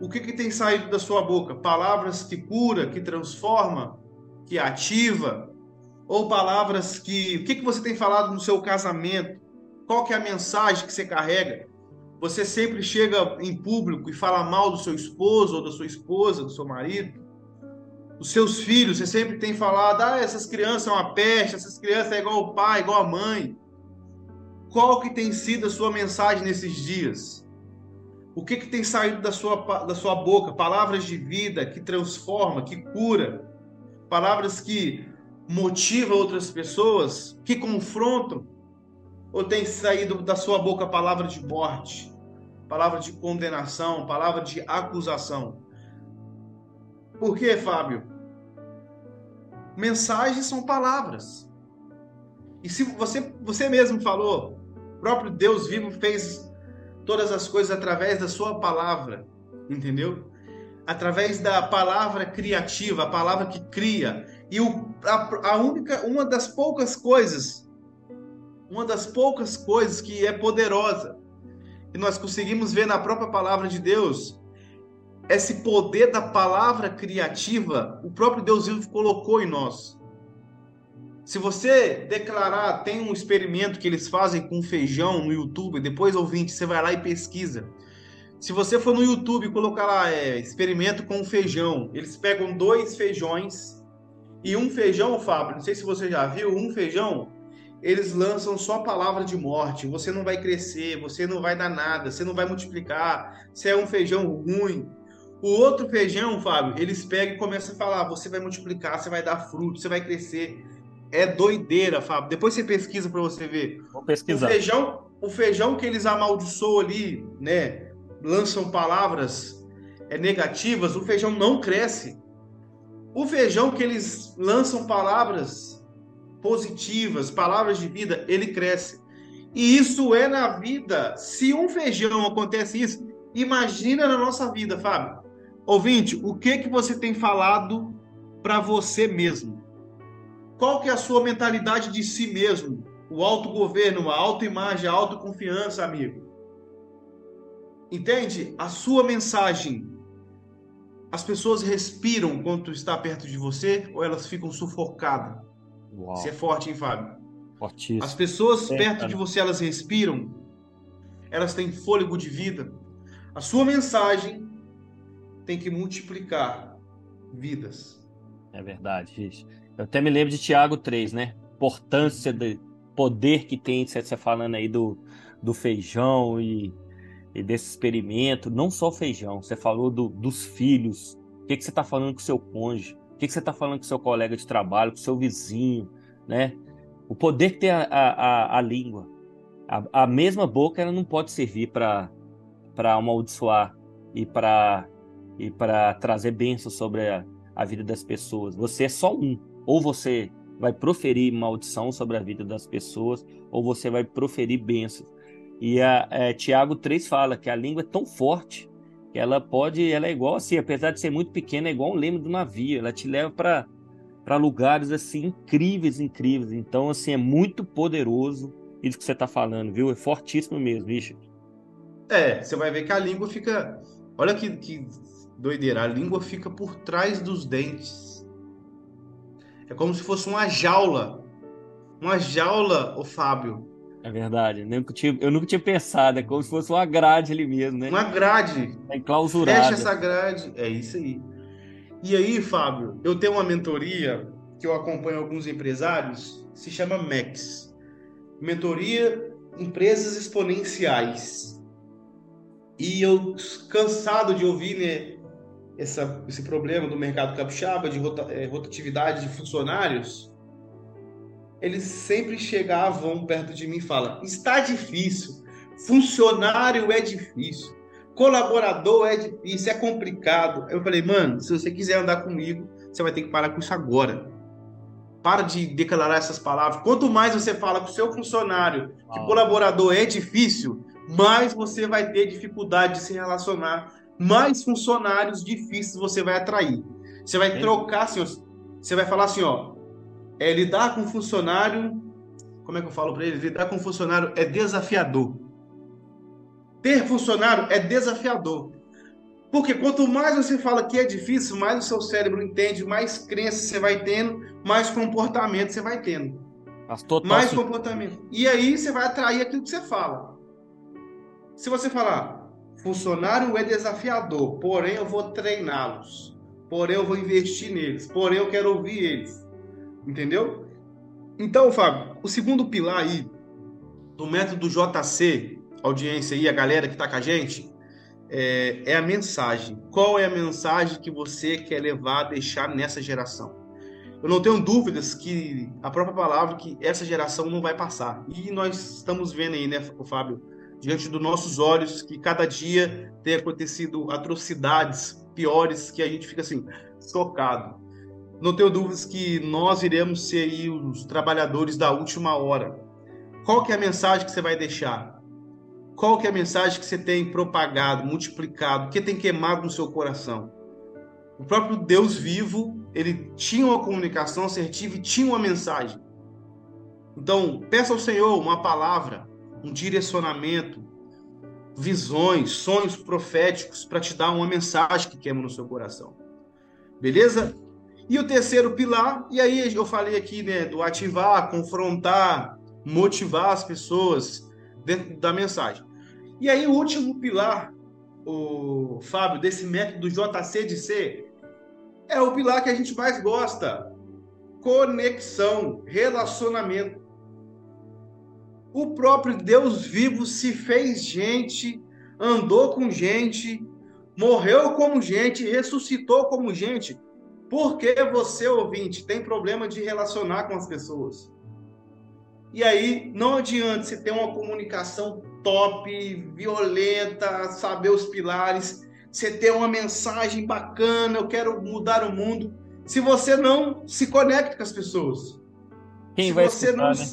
O que, que tem saído da sua boca? Palavras que cura, que transforma, que ativa? Ou palavras que... O que, que você tem falado no seu casamento? Qual que é a mensagem que você carrega? Você sempre chega em público e fala mal do seu esposo ou da sua esposa, do seu marido? os seus filhos, você sempre tem falado, ah, essas crianças são uma peste, essas crianças é igual o pai, igual a mãe. Qual que tem sido a sua mensagem nesses dias? O que, que tem saído da sua, da sua boca? Palavras de vida que transforma, que cura. Palavras que motivam outras pessoas, que confrontam. Ou tem saído da sua boca palavra de morte, palavra de condenação, palavra de acusação? Por quê, Fábio? Mensagens são palavras. E se você, você mesmo falou, o próprio Deus vivo fez todas as coisas através da sua palavra, entendeu? Através da palavra criativa, a palavra que cria. E o, a, a única, uma das poucas coisas, uma das poucas coisas que é poderosa, que nós conseguimos ver na própria palavra de Deus, esse poder da palavra criativa, o próprio Deus vivo colocou em nós. Se você declarar, tem um experimento que eles fazem com feijão no YouTube, depois ouvinte, você vai lá e pesquisa. Se você for no YouTube e colocar lá é, experimento com feijão, eles pegam dois feijões e um feijão, Fábio, não sei se você já viu, um feijão, eles lançam só palavra de morte. Você não vai crescer, você não vai dar nada, você não vai multiplicar, você é um feijão ruim, o outro feijão, Fábio, eles pegam e começam a falar: você vai multiplicar, você vai dar fruto, você vai crescer. É doideira, Fábio. Depois você pesquisa para você ver. Vou pesquisar. O feijão, o feijão que eles amaldiçoam ali, né? Lançam palavras é, negativas, o feijão não cresce. O feijão que eles lançam palavras positivas, palavras de vida, ele cresce. E isso é na vida. Se um feijão acontece isso, imagina na nossa vida, Fábio. Ouvinte, o que que você tem falado para você mesmo? Qual que é a sua mentalidade de si mesmo? O autogoverno, a autoimagem, a autoconfiança, amigo. Entende? A sua mensagem. As pessoas respiram quando está perto de você ou elas ficam sufocadas? Uau. Você é forte, hein, Fábio? Fortíssimo. As pessoas é, perto cara. de você, elas respiram? Elas têm fôlego de vida? A sua mensagem tem que multiplicar vidas. É verdade, gente. Eu até me lembro de Tiago 3, né? Importância do poder que tem, você falando aí do, do feijão e, e desse experimento. Não só feijão, você falou do, dos filhos. O que, que você está falando com o seu cônjuge? O que, que você está falando com seu colega de trabalho, com seu vizinho, né? O poder que tem a, a, a língua. A, a mesma boca ela não pode servir para amaldiçoar e para e para trazer bênçãos sobre a, a vida das pessoas. Você é só um. Ou você vai proferir maldição sobre a vida das pessoas, ou você vai proferir bênçãos. E a, é, Tiago 3 fala que a língua é tão forte ela pode, ela é igual assim, apesar de ser muito pequena, é igual um leme do navio, ela te leva para para lugares assim incríveis, incríveis. Então assim é muito poderoso isso que você está falando, viu? É fortíssimo mesmo, Richard. É, você vai ver que a língua fica, olha que, que Doideira, a língua fica por trás dos dentes. É como se fosse uma jaula. Uma jaula, o Fábio. É verdade, eu nunca, tinha, eu nunca tinha pensado, é como se fosse uma grade ali mesmo, né? Uma grade. É enclausurada. Fecha essa grade, é isso aí. E aí, Fábio, eu tenho uma mentoria que eu acompanho alguns empresários, se chama MEX. Mentoria Empresas Exponenciais. E eu, cansado de ouvir né, essa, esse problema do mercado capixaba, de é, rotatividade de funcionários, eles sempre chegavam perto de mim e falam: está difícil, funcionário é difícil, colaborador é difícil, é complicado. Eu falei, mano, se você quiser andar comigo, você vai ter que parar com isso agora. Para de declarar essas palavras. Quanto mais você fala com o seu funcionário que colaborador é difícil, mais você vai ter dificuldade de se relacionar, mais funcionários difíceis você vai atrair. Você vai trocar, assim, você vai falar assim, ó, é lidar com funcionário, como é que eu falo para ele? Lidar com funcionário é desafiador. Ter funcionário é desafiador. Porque quanto mais você fala que é difícil, mais o seu cérebro entende, mais crenças você vai tendo, mais comportamento você vai tendo. mais comportamento. E aí você vai atrair aquilo que você fala. Se você falar, funcionário é desafiador, porém eu vou treiná-los, porém eu vou investir neles, porém eu quero ouvir eles. Entendeu? Então, Fábio, o segundo pilar aí do método JC audiência aí, a galera que está com a gente, é, é, a mensagem. Qual é a mensagem que você quer levar, deixar nessa geração? Eu não tenho dúvidas que a própria palavra que essa geração não vai passar. E nós estamos vendo aí, né, Fábio, diante dos nossos olhos, que cada dia tem acontecido atrocidades piores que a gente fica assim, chocado. Não tenho dúvidas que nós iremos ser os trabalhadores da última hora. Qual que é a mensagem que você vai deixar? Qual que é a mensagem que você tem propagado, multiplicado, que tem queimado no seu coração? O próprio Deus vivo, ele tinha uma comunicação assertiva e tinha uma mensagem. Então, peça ao Senhor uma palavra, um direcionamento, visões, sonhos proféticos para te dar uma mensagem que queima no seu coração. Beleza? E o terceiro pilar, e aí eu falei aqui, né, do ativar, confrontar, motivar as pessoas dentro da mensagem. E aí, o último pilar, o Fábio, desse método JC de ser, é o pilar que a gente mais gosta: conexão, relacionamento. O próprio Deus vivo se fez gente, andou com gente, morreu como gente, ressuscitou como gente. Porque você, ouvinte, tem problema de relacionar com as pessoas. E aí não adianta você ter uma comunicação top, violenta, saber os pilares, você ter uma mensagem bacana, eu quero mudar o mundo, se você não se conecta com as pessoas. Quem se vai escutar, não... né?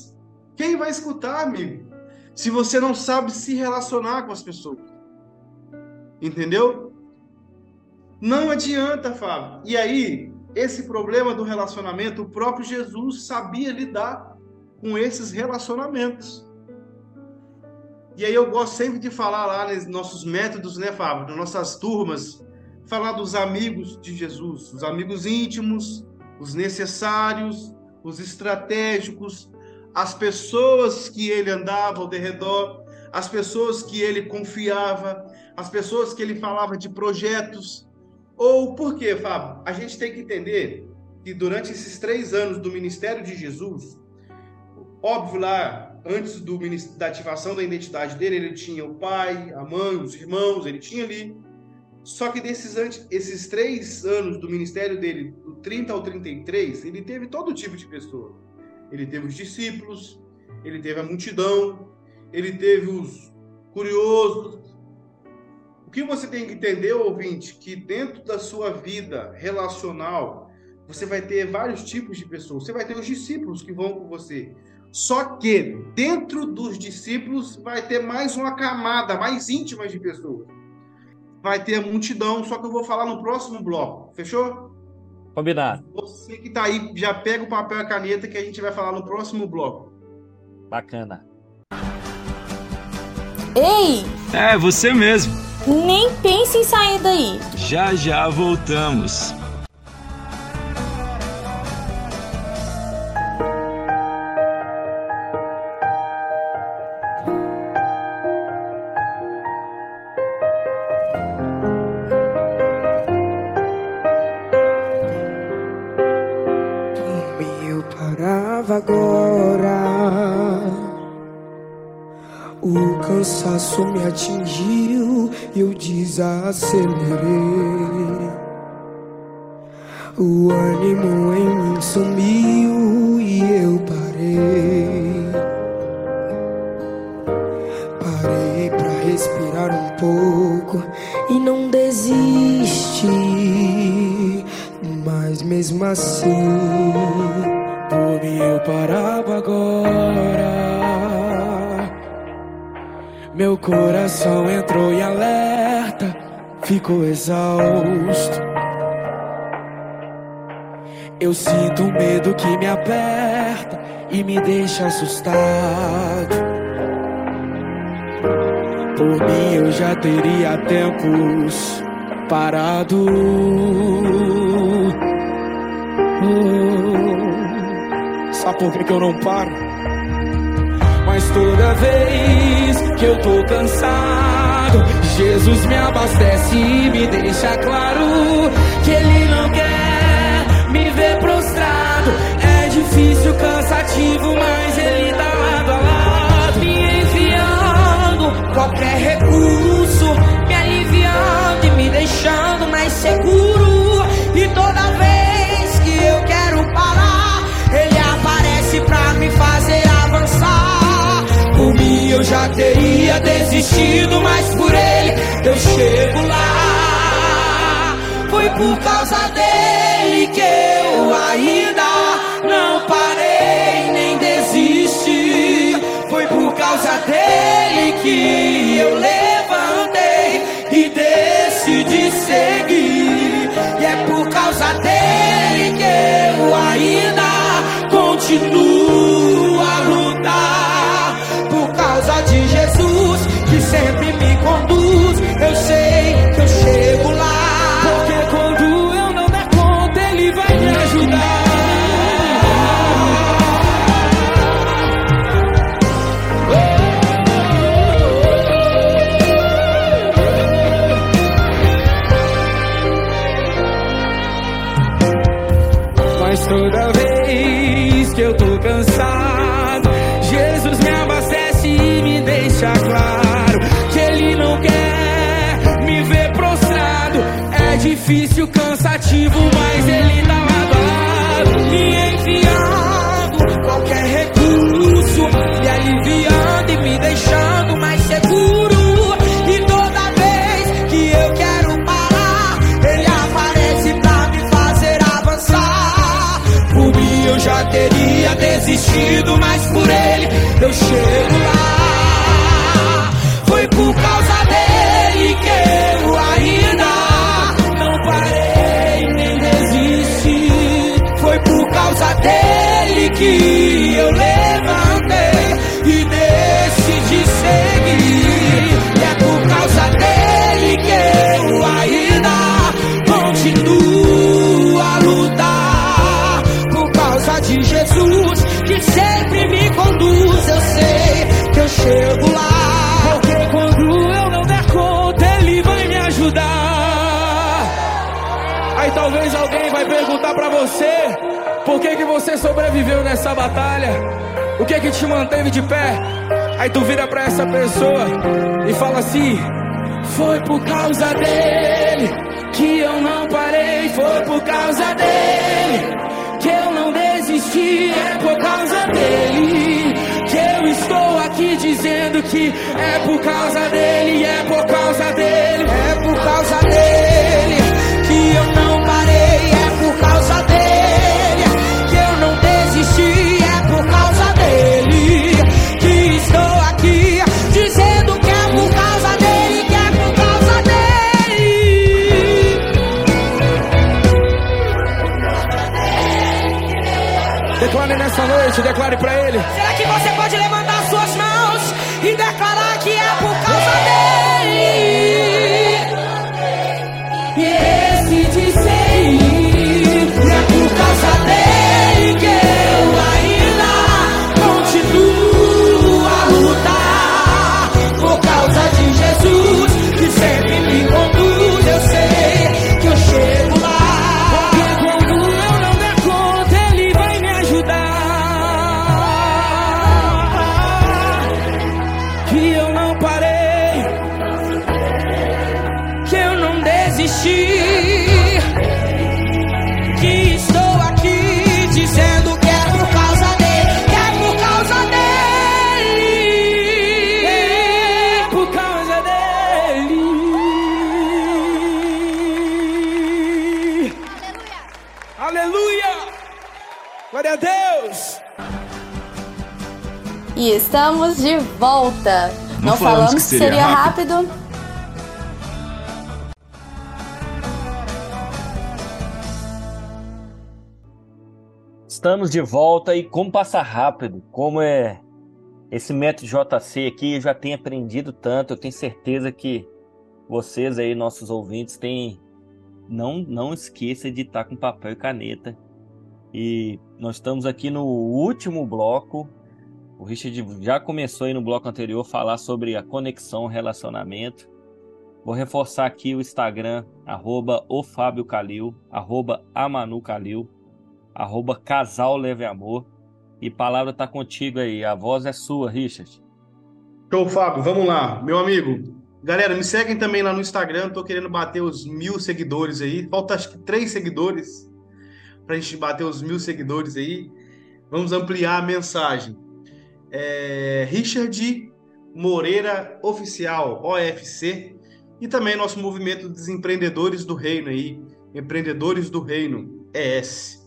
Quem vai escutar, amigo? Se você não sabe se relacionar com as pessoas. Entendeu? Não adianta, Fábio. E aí, esse problema do relacionamento, o próprio Jesus sabia lidar com esses relacionamentos. E aí eu gosto sempre de falar lá nos nossos métodos, né, Fábio, nas nossas turmas, falar dos amigos de Jesus, os amigos íntimos, os necessários, os estratégicos, as pessoas que ele andava ao redor, as pessoas que ele confiava, as pessoas que ele falava de projetos. Ou por quê, Fábio? A gente tem que entender que durante esses três anos do ministério de Jesus, óbvio lá antes do, da ativação da identidade dele, ele tinha o pai, a mãe, os irmãos, ele tinha ali. Só que desses esses três anos do ministério dele, do 30 ao 33, ele teve todo tipo de pessoa. Ele teve os discípulos, ele teve a multidão, ele teve os curiosos. O que você tem que entender, ouvinte, que dentro da sua vida relacional, você vai ter vários tipos de pessoas. Você vai ter os discípulos que vão com você. Só que dentro dos discípulos vai ter mais uma camada mais íntima de pessoas. Vai ter a multidão, só que eu vou falar no próximo bloco. Fechou? Combinado. Você que tá aí, já pega o papel e a caneta que a gente vai falar no próximo bloco. Bacana. Ei! É, você mesmo. Nem pense em sair daí. Já já voltamos. agora. O cansaço me atingiu eu desacelerei. O ânimo em mim sumiu e eu parei. Parei pra respirar um pouco e não desisti. Mas mesmo assim, por mim eu parava agora. Meu coração entrou em alerta, ficou exausto. Eu sinto um medo que me aperta e me deixa assustado. Por mim eu já teria tempos parado. Oh, sabe por que eu não paro? Mas toda vez que eu tô cansado, Jesus me abastece e me deixa claro que Ele não quer me ver prostrado. É difícil, cansativo, mas ele tá lado a lado, me enviando qualquer recurso, me aliviando e me deixando mais seguro. Já teria desistido, mas por ele eu chego lá. Foi por causa dele que eu ainda não parei nem desisti. Foi por causa dele que eu levantei eu tô cansado, Jesus me abastece e me deixa claro que Ele não quer me ver prostrado. É difícil, cansativo, mas mas por ele eu chego lá. Você por que que você sobreviveu nessa batalha? O que que te manteve de pé? Aí tu vira pra essa pessoa e fala assim: Foi por causa dele que eu não parei, foi por causa dele que eu não desisti, é por causa dele que eu estou aqui dizendo que é por causa dele, é por causa dele, é por causa dele que eu não parei, é por causa dele nessa noite, declare pra ele. Será que você pode levantar E estamos de volta. Não, Não falamos, falamos que seria, seria rápido. rápido. Estamos de volta e como passa rápido, como é esse método JC aqui, eu já tenho aprendido tanto, eu tenho certeza que vocês aí, nossos ouvintes, têm não não esqueça de estar com papel e caneta. E nós estamos aqui no último bloco o Richard já começou aí no bloco anterior a falar sobre a conexão, relacionamento. Vou reforçar aqui o Instagram, arroba o Fábio Calil, arroba Amanu Calil, arroba Casal Leve Amor. E palavra tá contigo aí, a voz é sua, Richard. Show, Fábio, vamos lá. Meu amigo, galera, me seguem também lá no Instagram, tô querendo bater os mil seguidores aí. Falta acho que três seguidores pra gente bater os mil seguidores aí. Vamos ampliar a mensagem é, Richard Moreira Oficial, OFC, e também nosso movimento dos empreendedores do reino aí, empreendedores do reino, ES.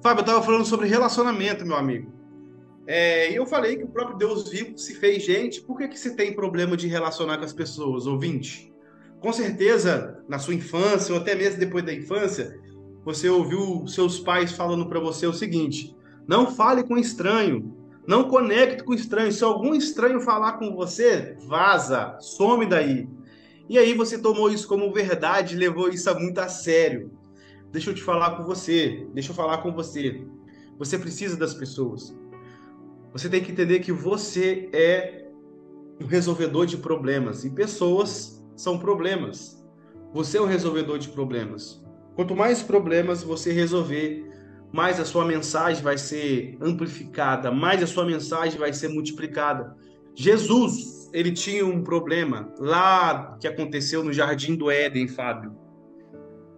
Fábio, eu estava falando sobre relacionamento, meu amigo. É, eu falei que o próprio Deus vivo se fez gente, por que, que você tem problema de relacionar com as pessoas, ouvinte? Com certeza, na sua infância, ou até mesmo depois da infância, você ouviu seus pais falando para você o seguinte: não fale com estranho, não conecte com estranho. Se algum estranho falar com você, vaza, some daí. E aí você tomou isso como verdade, levou isso muito a sério. Deixa eu te falar com você, deixa eu falar com você. Você precisa das pessoas. Você tem que entender que você é um resolvedor de problemas e pessoas são problemas. Você é um resolvedor de problemas. Quanto mais problemas você resolver, mais a sua mensagem vai ser amplificada, mais a sua mensagem vai ser multiplicada. Jesus, ele tinha um problema lá que aconteceu no jardim do Éden, Fábio.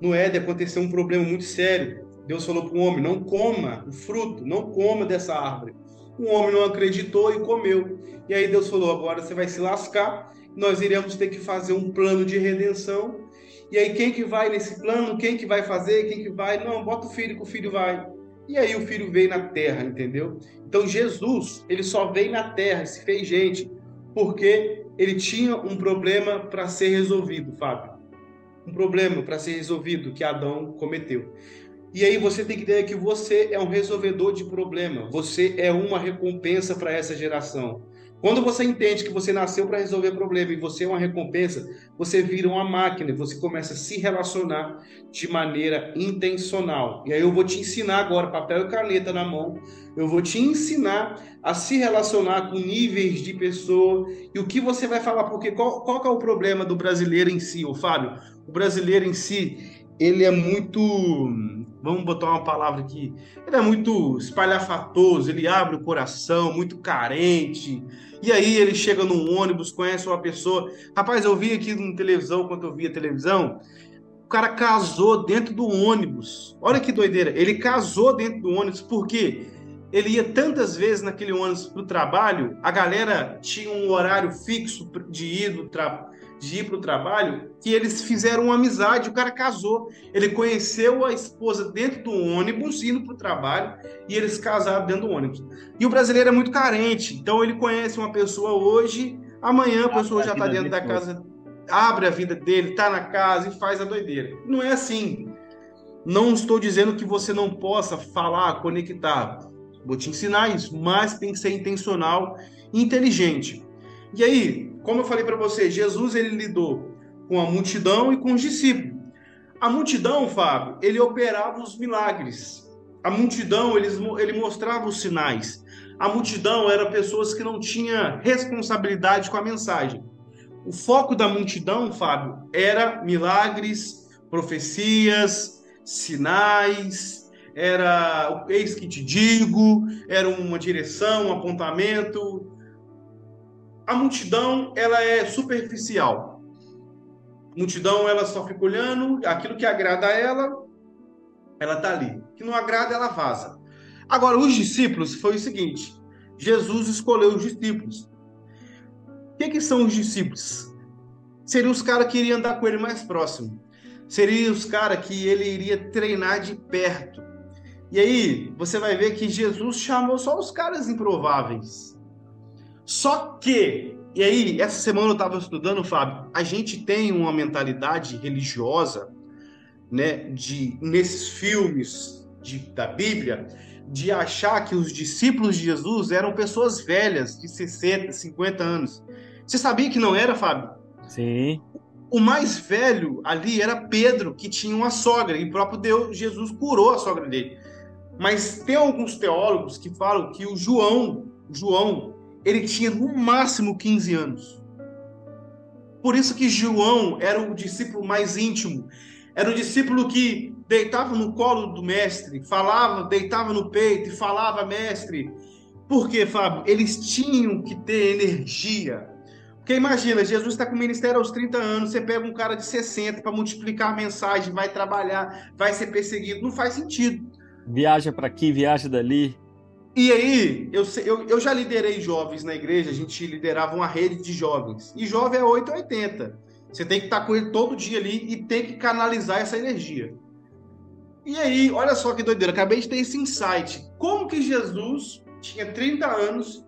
No Éden aconteceu um problema muito sério. Deus falou para o homem: não coma o fruto, não coma dessa árvore. O homem não acreditou e comeu. E aí Deus falou: agora você vai se lascar. Nós iremos ter que fazer um plano de redenção e aí quem que vai nesse plano? Quem que vai fazer? Quem que vai? Não, bota o filho que o filho vai. E aí o filho veio na terra, entendeu? Então Jesus, ele só veio na terra, se fez gente, porque ele tinha um problema para ser resolvido, Fábio. Um problema para ser resolvido que Adão cometeu. E aí você tem que entender que você é um resolvedor de problema. Você é uma recompensa para essa geração. Quando você entende que você nasceu para resolver problema e você é uma recompensa, você vira uma máquina e você começa a se relacionar de maneira intencional. E aí eu vou te ensinar agora, papel e caneta na mão, eu vou te ensinar a se relacionar com níveis de pessoa e o que você vai falar, porque qual, qual é o problema do brasileiro em si, ô Fábio? O brasileiro em si, ele é muito vamos botar uma palavra aqui, ele é muito espalhafatoso, ele abre o coração, muito carente. E aí ele chega num ônibus, conhece uma pessoa. Rapaz, eu vi aqui na televisão, quando eu vi a televisão, o cara casou dentro do ônibus. Olha que doideira. Ele casou dentro do ônibus porque ele ia tantas vezes naquele ônibus para o trabalho, a galera tinha um horário fixo de ir do trabalho de ir para o trabalho, que eles fizeram uma amizade, o cara casou. Ele conheceu a esposa dentro do ônibus, indo para o trabalho, e eles casaram dentro do ônibus. E o brasileiro é muito carente, então ele conhece uma pessoa hoje, amanhã a pessoa já está dentro da casa, abre a vida dele, está na casa e faz a doideira. Não é assim. Não estou dizendo que você não possa falar, conectar. Vou te ensinar isso, mas tem que ser intencional e inteligente. E aí, como eu falei para você, Jesus ele lidou com a multidão e com os discípulos. A multidão, Fábio, ele operava os milagres. A multidão, eles, ele mostrava os sinais. A multidão era pessoas que não tinham responsabilidade com a mensagem. O foco da multidão, Fábio, era milagres, profecias, sinais, era o eis que te digo, era uma direção, um apontamento, a multidão ela é superficial. A multidão ela só fica olhando aquilo que agrada a ela, ela tá ali. Que não agrada, ela vaza. Agora, os discípulos foi o seguinte: Jesus escolheu os discípulos. O que, que são os discípulos? Seriam os caras que iriam andar com ele mais próximo. Seriam os caras que ele iria treinar de perto. E aí, você vai ver que Jesus chamou só os caras improváveis. Só que, e aí, essa semana eu estava estudando, Fábio, a gente tem uma mentalidade religiosa, né, de nesses filmes de, da Bíblia, de achar que os discípulos de Jesus eram pessoas velhas, de 60, 50 anos. Você sabia que não era, Fábio? Sim. O mais velho ali era Pedro, que tinha uma sogra, e o próprio Deus, Jesus curou a sogra dele. Mas tem alguns teólogos que falam que o João, João, ele tinha no máximo 15 anos. Por isso que João era o discípulo mais íntimo. Era o discípulo que deitava no colo do mestre, falava, deitava no peito e falava, mestre. Por quê, Fábio? Eles tinham que ter energia. Porque imagina, Jesus está com o ministério aos 30 anos, você pega um cara de 60 para multiplicar a mensagem, vai trabalhar, vai ser perseguido. Não faz sentido. Viaja para aqui, viaja dali. E aí, eu, eu, eu já liderei jovens na igreja, a gente liderava uma rede de jovens. E jovem é 880. Você tem que estar com ele todo dia ali e tem que canalizar essa energia. E aí, olha só que doideira, acabei de ter esse insight. Como que Jesus tinha 30 anos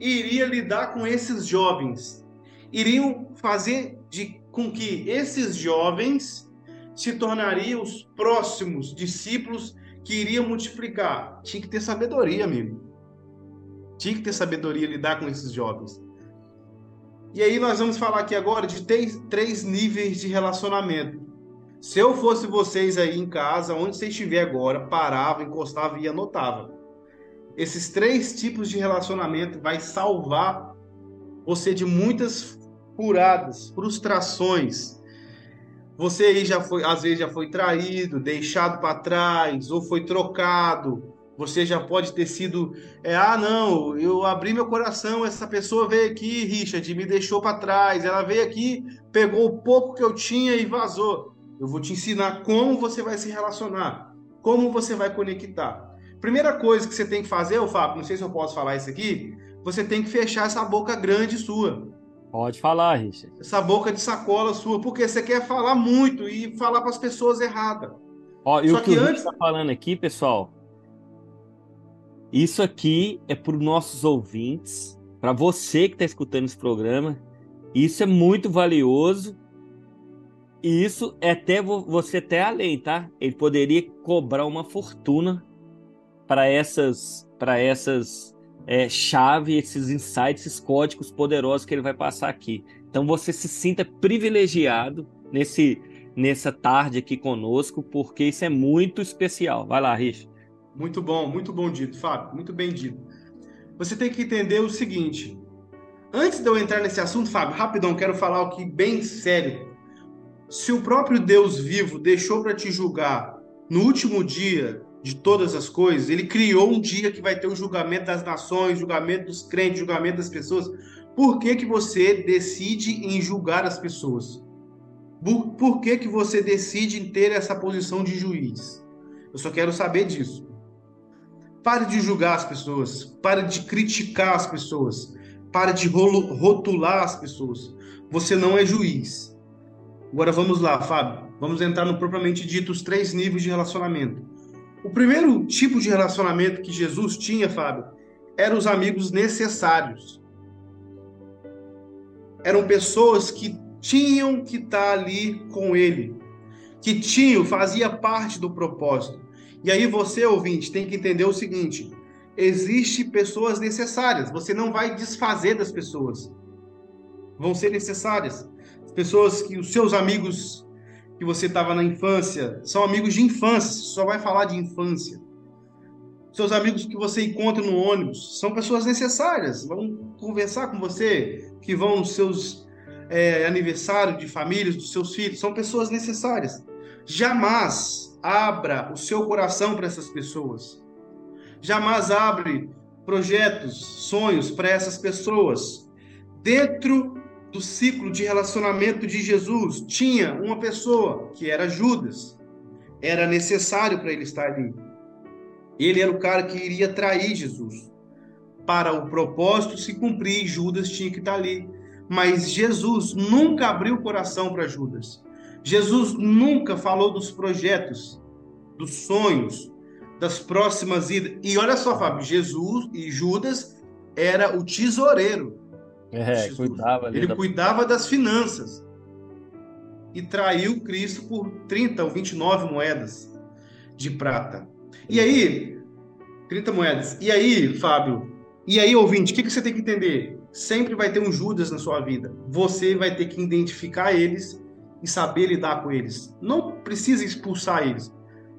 e iria lidar com esses jovens? Iriam fazer de, com que esses jovens se tornariam os próximos discípulos que iriam multiplicar. Tinha que ter sabedoria, amigo. Tinha que ter sabedoria lidar com esses jovens. E aí nós vamos falar aqui agora de três, três níveis de relacionamento. Se eu fosse vocês aí em casa, onde você estiver agora, parava, encostava e anotava. Esses três tipos de relacionamento vai salvar você de muitas furadas, frustrações, você aí já foi, às vezes já foi traído, deixado para trás, ou foi trocado. Você já pode ter sido, é, ah, não, eu abri meu coração, essa pessoa veio aqui, Richard, me deixou para trás. Ela veio aqui, pegou o pouco que eu tinha e vazou. Eu vou te ensinar como você vai se relacionar, como você vai conectar. Primeira coisa que você tem que fazer, ô Fábio, não sei se eu posso falar isso aqui, você tem que fechar essa boca grande sua. Pode falar, Richard. Essa boca de sacola sua, porque você quer falar muito e falar para as pessoas erradas. Ó, e Só o que, que o antes... está falando aqui, pessoal, isso aqui é para os nossos ouvintes, para você que está escutando esse programa. Isso é muito valioso. E isso é até você até além, tá? Ele poderia cobrar uma fortuna para essas para essas é, chave, esses insights, esses códigos poderosos que ele vai passar aqui. Então você se sinta privilegiado nesse nessa tarde aqui conosco, porque isso é muito especial. Vai lá, Rich. Muito bom, muito bom dito, Fábio, muito bem dito. Você tem que entender o seguinte. Antes de eu entrar nesse assunto, Fábio, rapidão, quero falar o que bem sério. Se o próprio Deus vivo deixou para te julgar no último dia de todas as coisas, ele criou um dia que vai ter o julgamento das nações, julgamento dos crentes, julgamento das pessoas. Por que, que você decide em julgar as pessoas? Por, por que, que você decide em ter essa posição de juiz? Eu só quero saber disso. Pare de julgar as pessoas, pare de criticar as pessoas, pare de rotular as pessoas. Você não é juiz. Agora vamos lá, Fábio. Vamos entrar no propriamente dito os três níveis de relacionamento. O primeiro tipo de relacionamento que Jesus tinha, Fábio, eram os amigos necessários. Eram pessoas que tinham que estar ali com ele, que tinham, fazia parte do propósito. E aí você, ouvinte, tem que entender o seguinte: existe pessoas necessárias. Você não vai desfazer das pessoas. Vão ser necessárias. As pessoas que os seus amigos que você estava na infância, são amigos de infância, você só vai falar de infância. Seus amigos que você encontra no ônibus são pessoas necessárias, vão conversar com você, que vão nos seus é, aniversários de famílias, dos seus filhos, são pessoas necessárias. Jamais abra o seu coração para essas pessoas. Jamais abre projetos, sonhos para essas pessoas. Dentro do ciclo de relacionamento de Jesus tinha uma pessoa que era Judas. Era necessário para ele estar ali. Ele era o cara que iria trair Jesus. Para o propósito se cumprir, Judas tinha que estar ali. Mas Jesus nunca abriu o coração para Judas. Jesus nunca falou dos projetos, dos sonhos, das próximas idas. E olha só, Fábio, Jesus e Judas era o tesoureiro É, cuidava Ele da... cuidava das finanças. E traiu Cristo por 30 ou 29 moedas de prata. E aí, 30 moedas. E aí, Fábio, e aí, ouvinte, o que, que você tem que entender? Sempre vai ter um Judas na sua vida. Você vai ter que identificar eles e saber lidar com eles. Não precisa expulsar eles,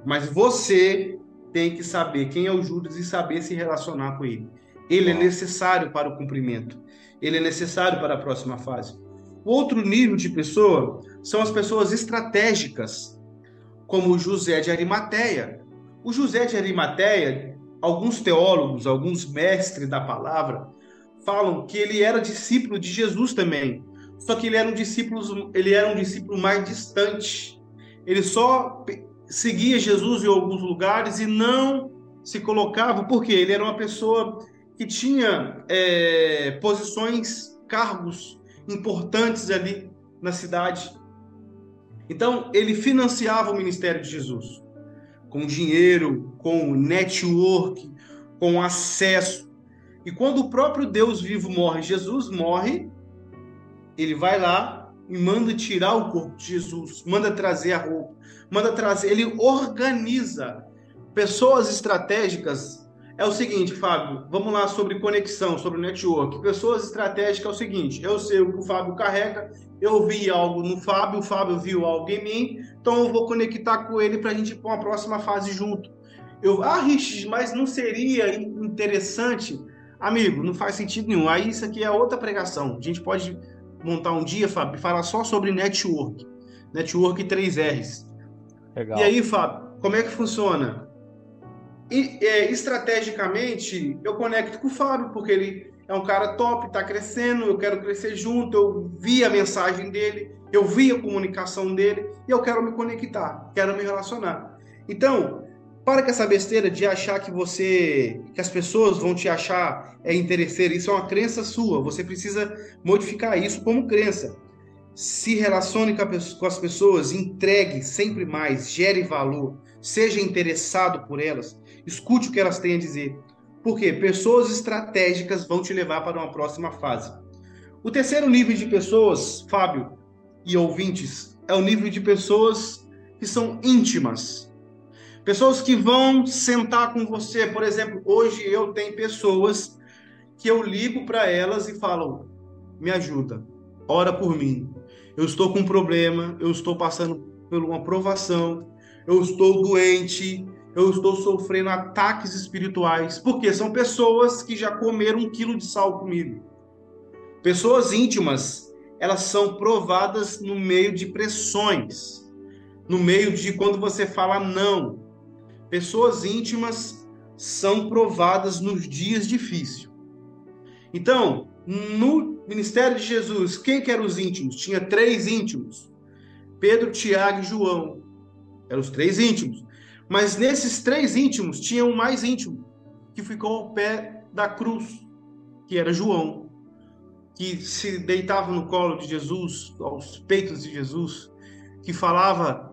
mas você tem que saber quem é o Judas e saber se relacionar com ele. Ele é necessário para o cumprimento. Ele é necessário para a próxima fase. Outro nível de pessoa são as pessoas estratégicas, como José de Arimateia. O José de Arimateia, alguns teólogos, alguns mestres da palavra, falam que ele era discípulo de Jesus também. Só que ele era um discípulo, ele era um discípulo mais distante. Ele só seguia Jesus em alguns lugares e não se colocava, porque ele era uma pessoa que tinha é, posições, cargos importantes ali na cidade. Então, ele financiava o ministério de Jesus com dinheiro, com network, com acesso. E quando o próprio Deus vivo morre, Jesus morre, ele vai lá e manda tirar o corpo de Jesus, manda trazer a roupa, manda trazer, ele organiza pessoas estratégicas. É o seguinte, Fábio, vamos lá sobre conexão, sobre network. Pessoas estratégicas é o seguinte: eu sei o que o Fábio carrega, eu vi algo no Fábio, o Fábio viu algo em mim, então eu vou conectar com ele para a gente ir para uma próxima fase junto. Eu, ah, Rich, mas não seria interessante? Amigo, não faz sentido nenhum. Aí isso aqui é outra pregação. A gente pode montar um dia, Fábio, e falar só sobre network. Network 3Rs. Legal. E aí, Fábio, como é que funciona? E, é, estrategicamente, eu conecto com o Fábio, porque ele é um cara top, está crescendo, eu quero crescer junto, eu vi a mensagem dele, eu vi a comunicação dele, e eu quero me conectar, quero me relacionar. Então, para com essa besteira de achar que você, que as pessoas vão te achar é interesseiro. Isso é uma crença sua. Você precisa modificar isso como crença. Se relacione com as pessoas, entregue sempre mais, gere valor, seja interessado por elas, escute o que elas têm a dizer. Porque pessoas estratégicas vão te levar para uma próxima fase. O terceiro nível de pessoas, Fábio e ouvintes, é o nível de pessoas que são íntimas Pessoas que vão sentar com você, por exemplo, hoje eu tenho pessoas que eu ligo para elas e falo: "Me ajuda, ora por mim. Eu estou com um problema, eu estou passando por uma provação, eu estou doente, eu estou sofrendo ataques espirituais, porque são pessoas que já comeram um quilo de sal comigo. Pessoas íntimas, elas são provadas no meio de pressões, no meio de quando você fala não, pessoas íntimas são provadas nos dias difíceis. Então, no ministério de Jesus, quem que eram os íntimos? Tinha três íntimos: Pedro, Tiago e João. Eram os três íntimos. Mas nesses três íntimos tinha um mais íntimo, que ficou ao pé da cruz, que era João, que se deitava no colo de Jesus, aos peitos de Jesus, que falava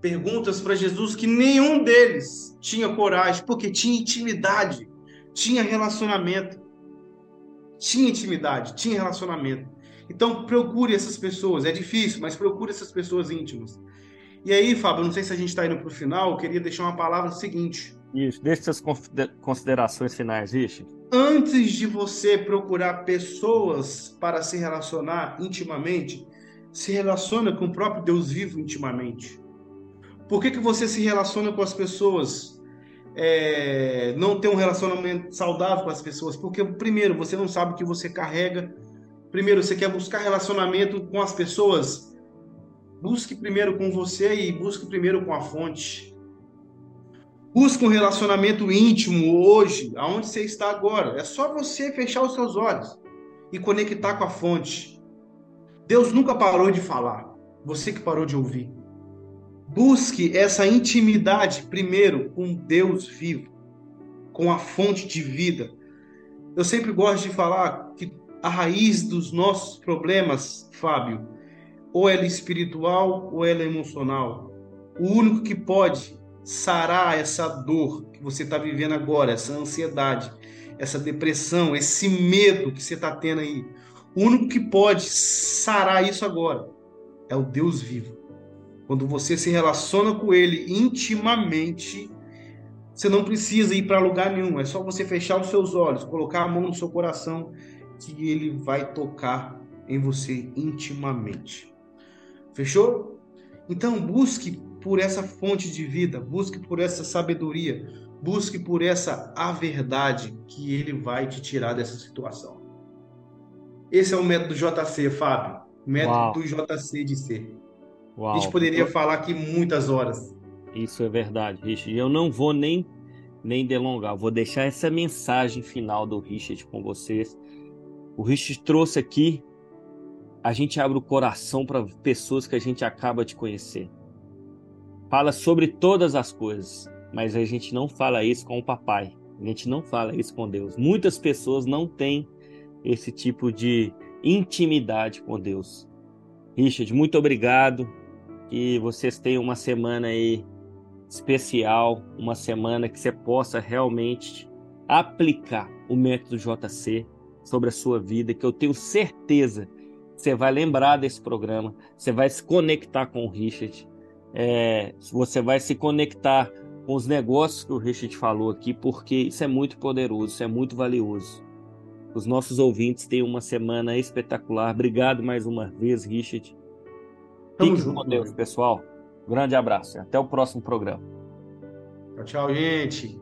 perguntas para Jesus que nenhum deles tinha coragem, porque tinha intimidade, tinha relacionamento. Tinha intimidade, tinha relacionamento. Então procure essas pessoas, é difícil, mas procure essas pessoas íntimas. E aí, Fábio, não sei se a gente está indo para o final, eu queria deixar uma palavra seguinte. Isso, deixe suas considerações finais, Ixi. Antes de você procurar pessoas para se relacionar intimamente, se relaciona com o próprio Deus vivo intimamente. Por que, que você se relaciona com as pessoas? É, não tem um relacionamento saudável com as pessoas? Porque, primeiro, você não sabe o que você carrega. Primeiro, você quer buscar relacionamento com as pessoas. Busque primeiro com você e busque primeiro com a fonte. Busque um relacionamento íntimo hoje, aonde você está agora. É só você fechar os seus olhos e conectar com a fonte. Deus nunca parou de falar. Você que parou de ouvir. Busque essa intimidade primeiro com Deus vivo, com a fonte de vida. Eu sempre gosto de falar que a raiz dos nossos problemas, Fábio, ou ela é espiritual ou ela é emocional. O único que pode sarar essa dor que você está vivendo agora, essa ansiedade, essa depressão, esse medo que você está tendo aí, O único que pode sarar isso agora é o Deus vivo. Quando você se relaciona com Ele intimamente, você não precisa ir para lugar nenhum. É só você fechar os seus olhos, colocar a mão no seu coração, que Ele vai tocar em você intimamente. Fechou? Então busque por essa fonte de vida, busque por essa sabedoria, busque por essa a verdade que Ele vai te tirar dessa situação. Esse é o método JC, Fábio. Método Uau. do JC de ser. Uau. A gente poderia falar aqui muitas horas. Isso é verdade, Richard. Eu não vou nem, nem delongar. vou deixar essa mensagem final do Richard com vocês. O Richard trouxe aqui. A gente abre o coração para pessoas que a gente acaba de conhecer. Fala sobre todas as coisas, mas a gente não fala isso com o papai. A gente não fala isso com Deus. Muitas pessoas não têm esse tipo de intimidade com Deus. Richard, muito obrigado. Que vocês tenham uma semana aí especial, uma semana que você possa realmente aplicar o método JC sobre a sua vida, que eu tenho certeza que você vai lembrar desse programa, você vai se conectar com o Richard, é, você vai se conectar com os negócios que o Richard falou aqui, porque isso é muito poderoso, isso é muito valioso os nossos ouvintes tenham uma semana espetacular. Obrigado mais uma vez, Richard. Tamo Fique junto, com Deus, pessoal. grande abraço. Até o próximo programa. Tchau, tchau, gente.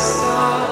star.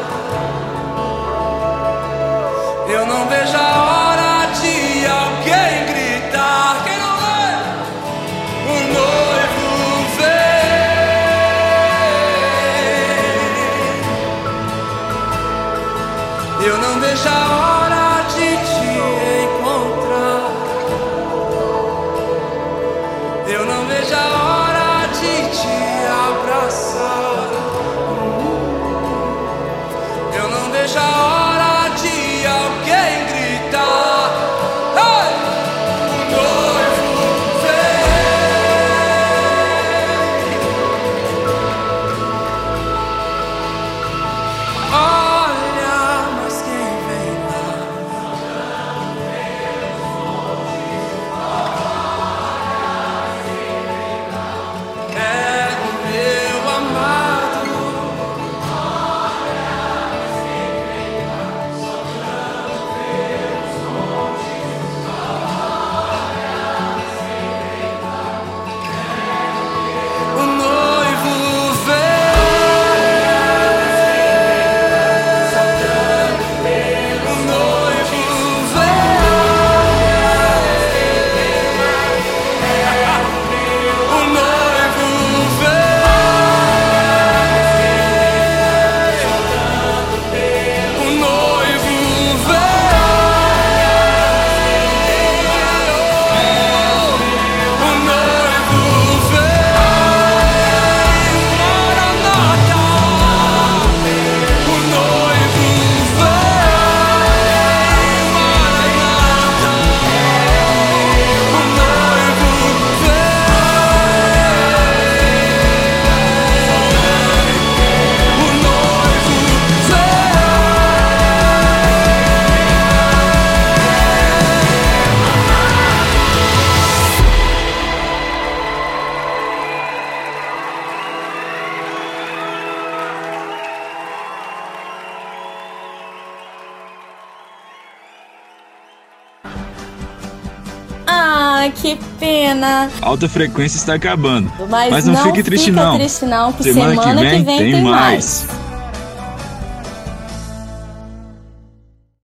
alta frequência está acabando. Mas, Mas não, não, fique triste não. triste não. Semana, semana, que vem, que vem tem, tem mais. mais.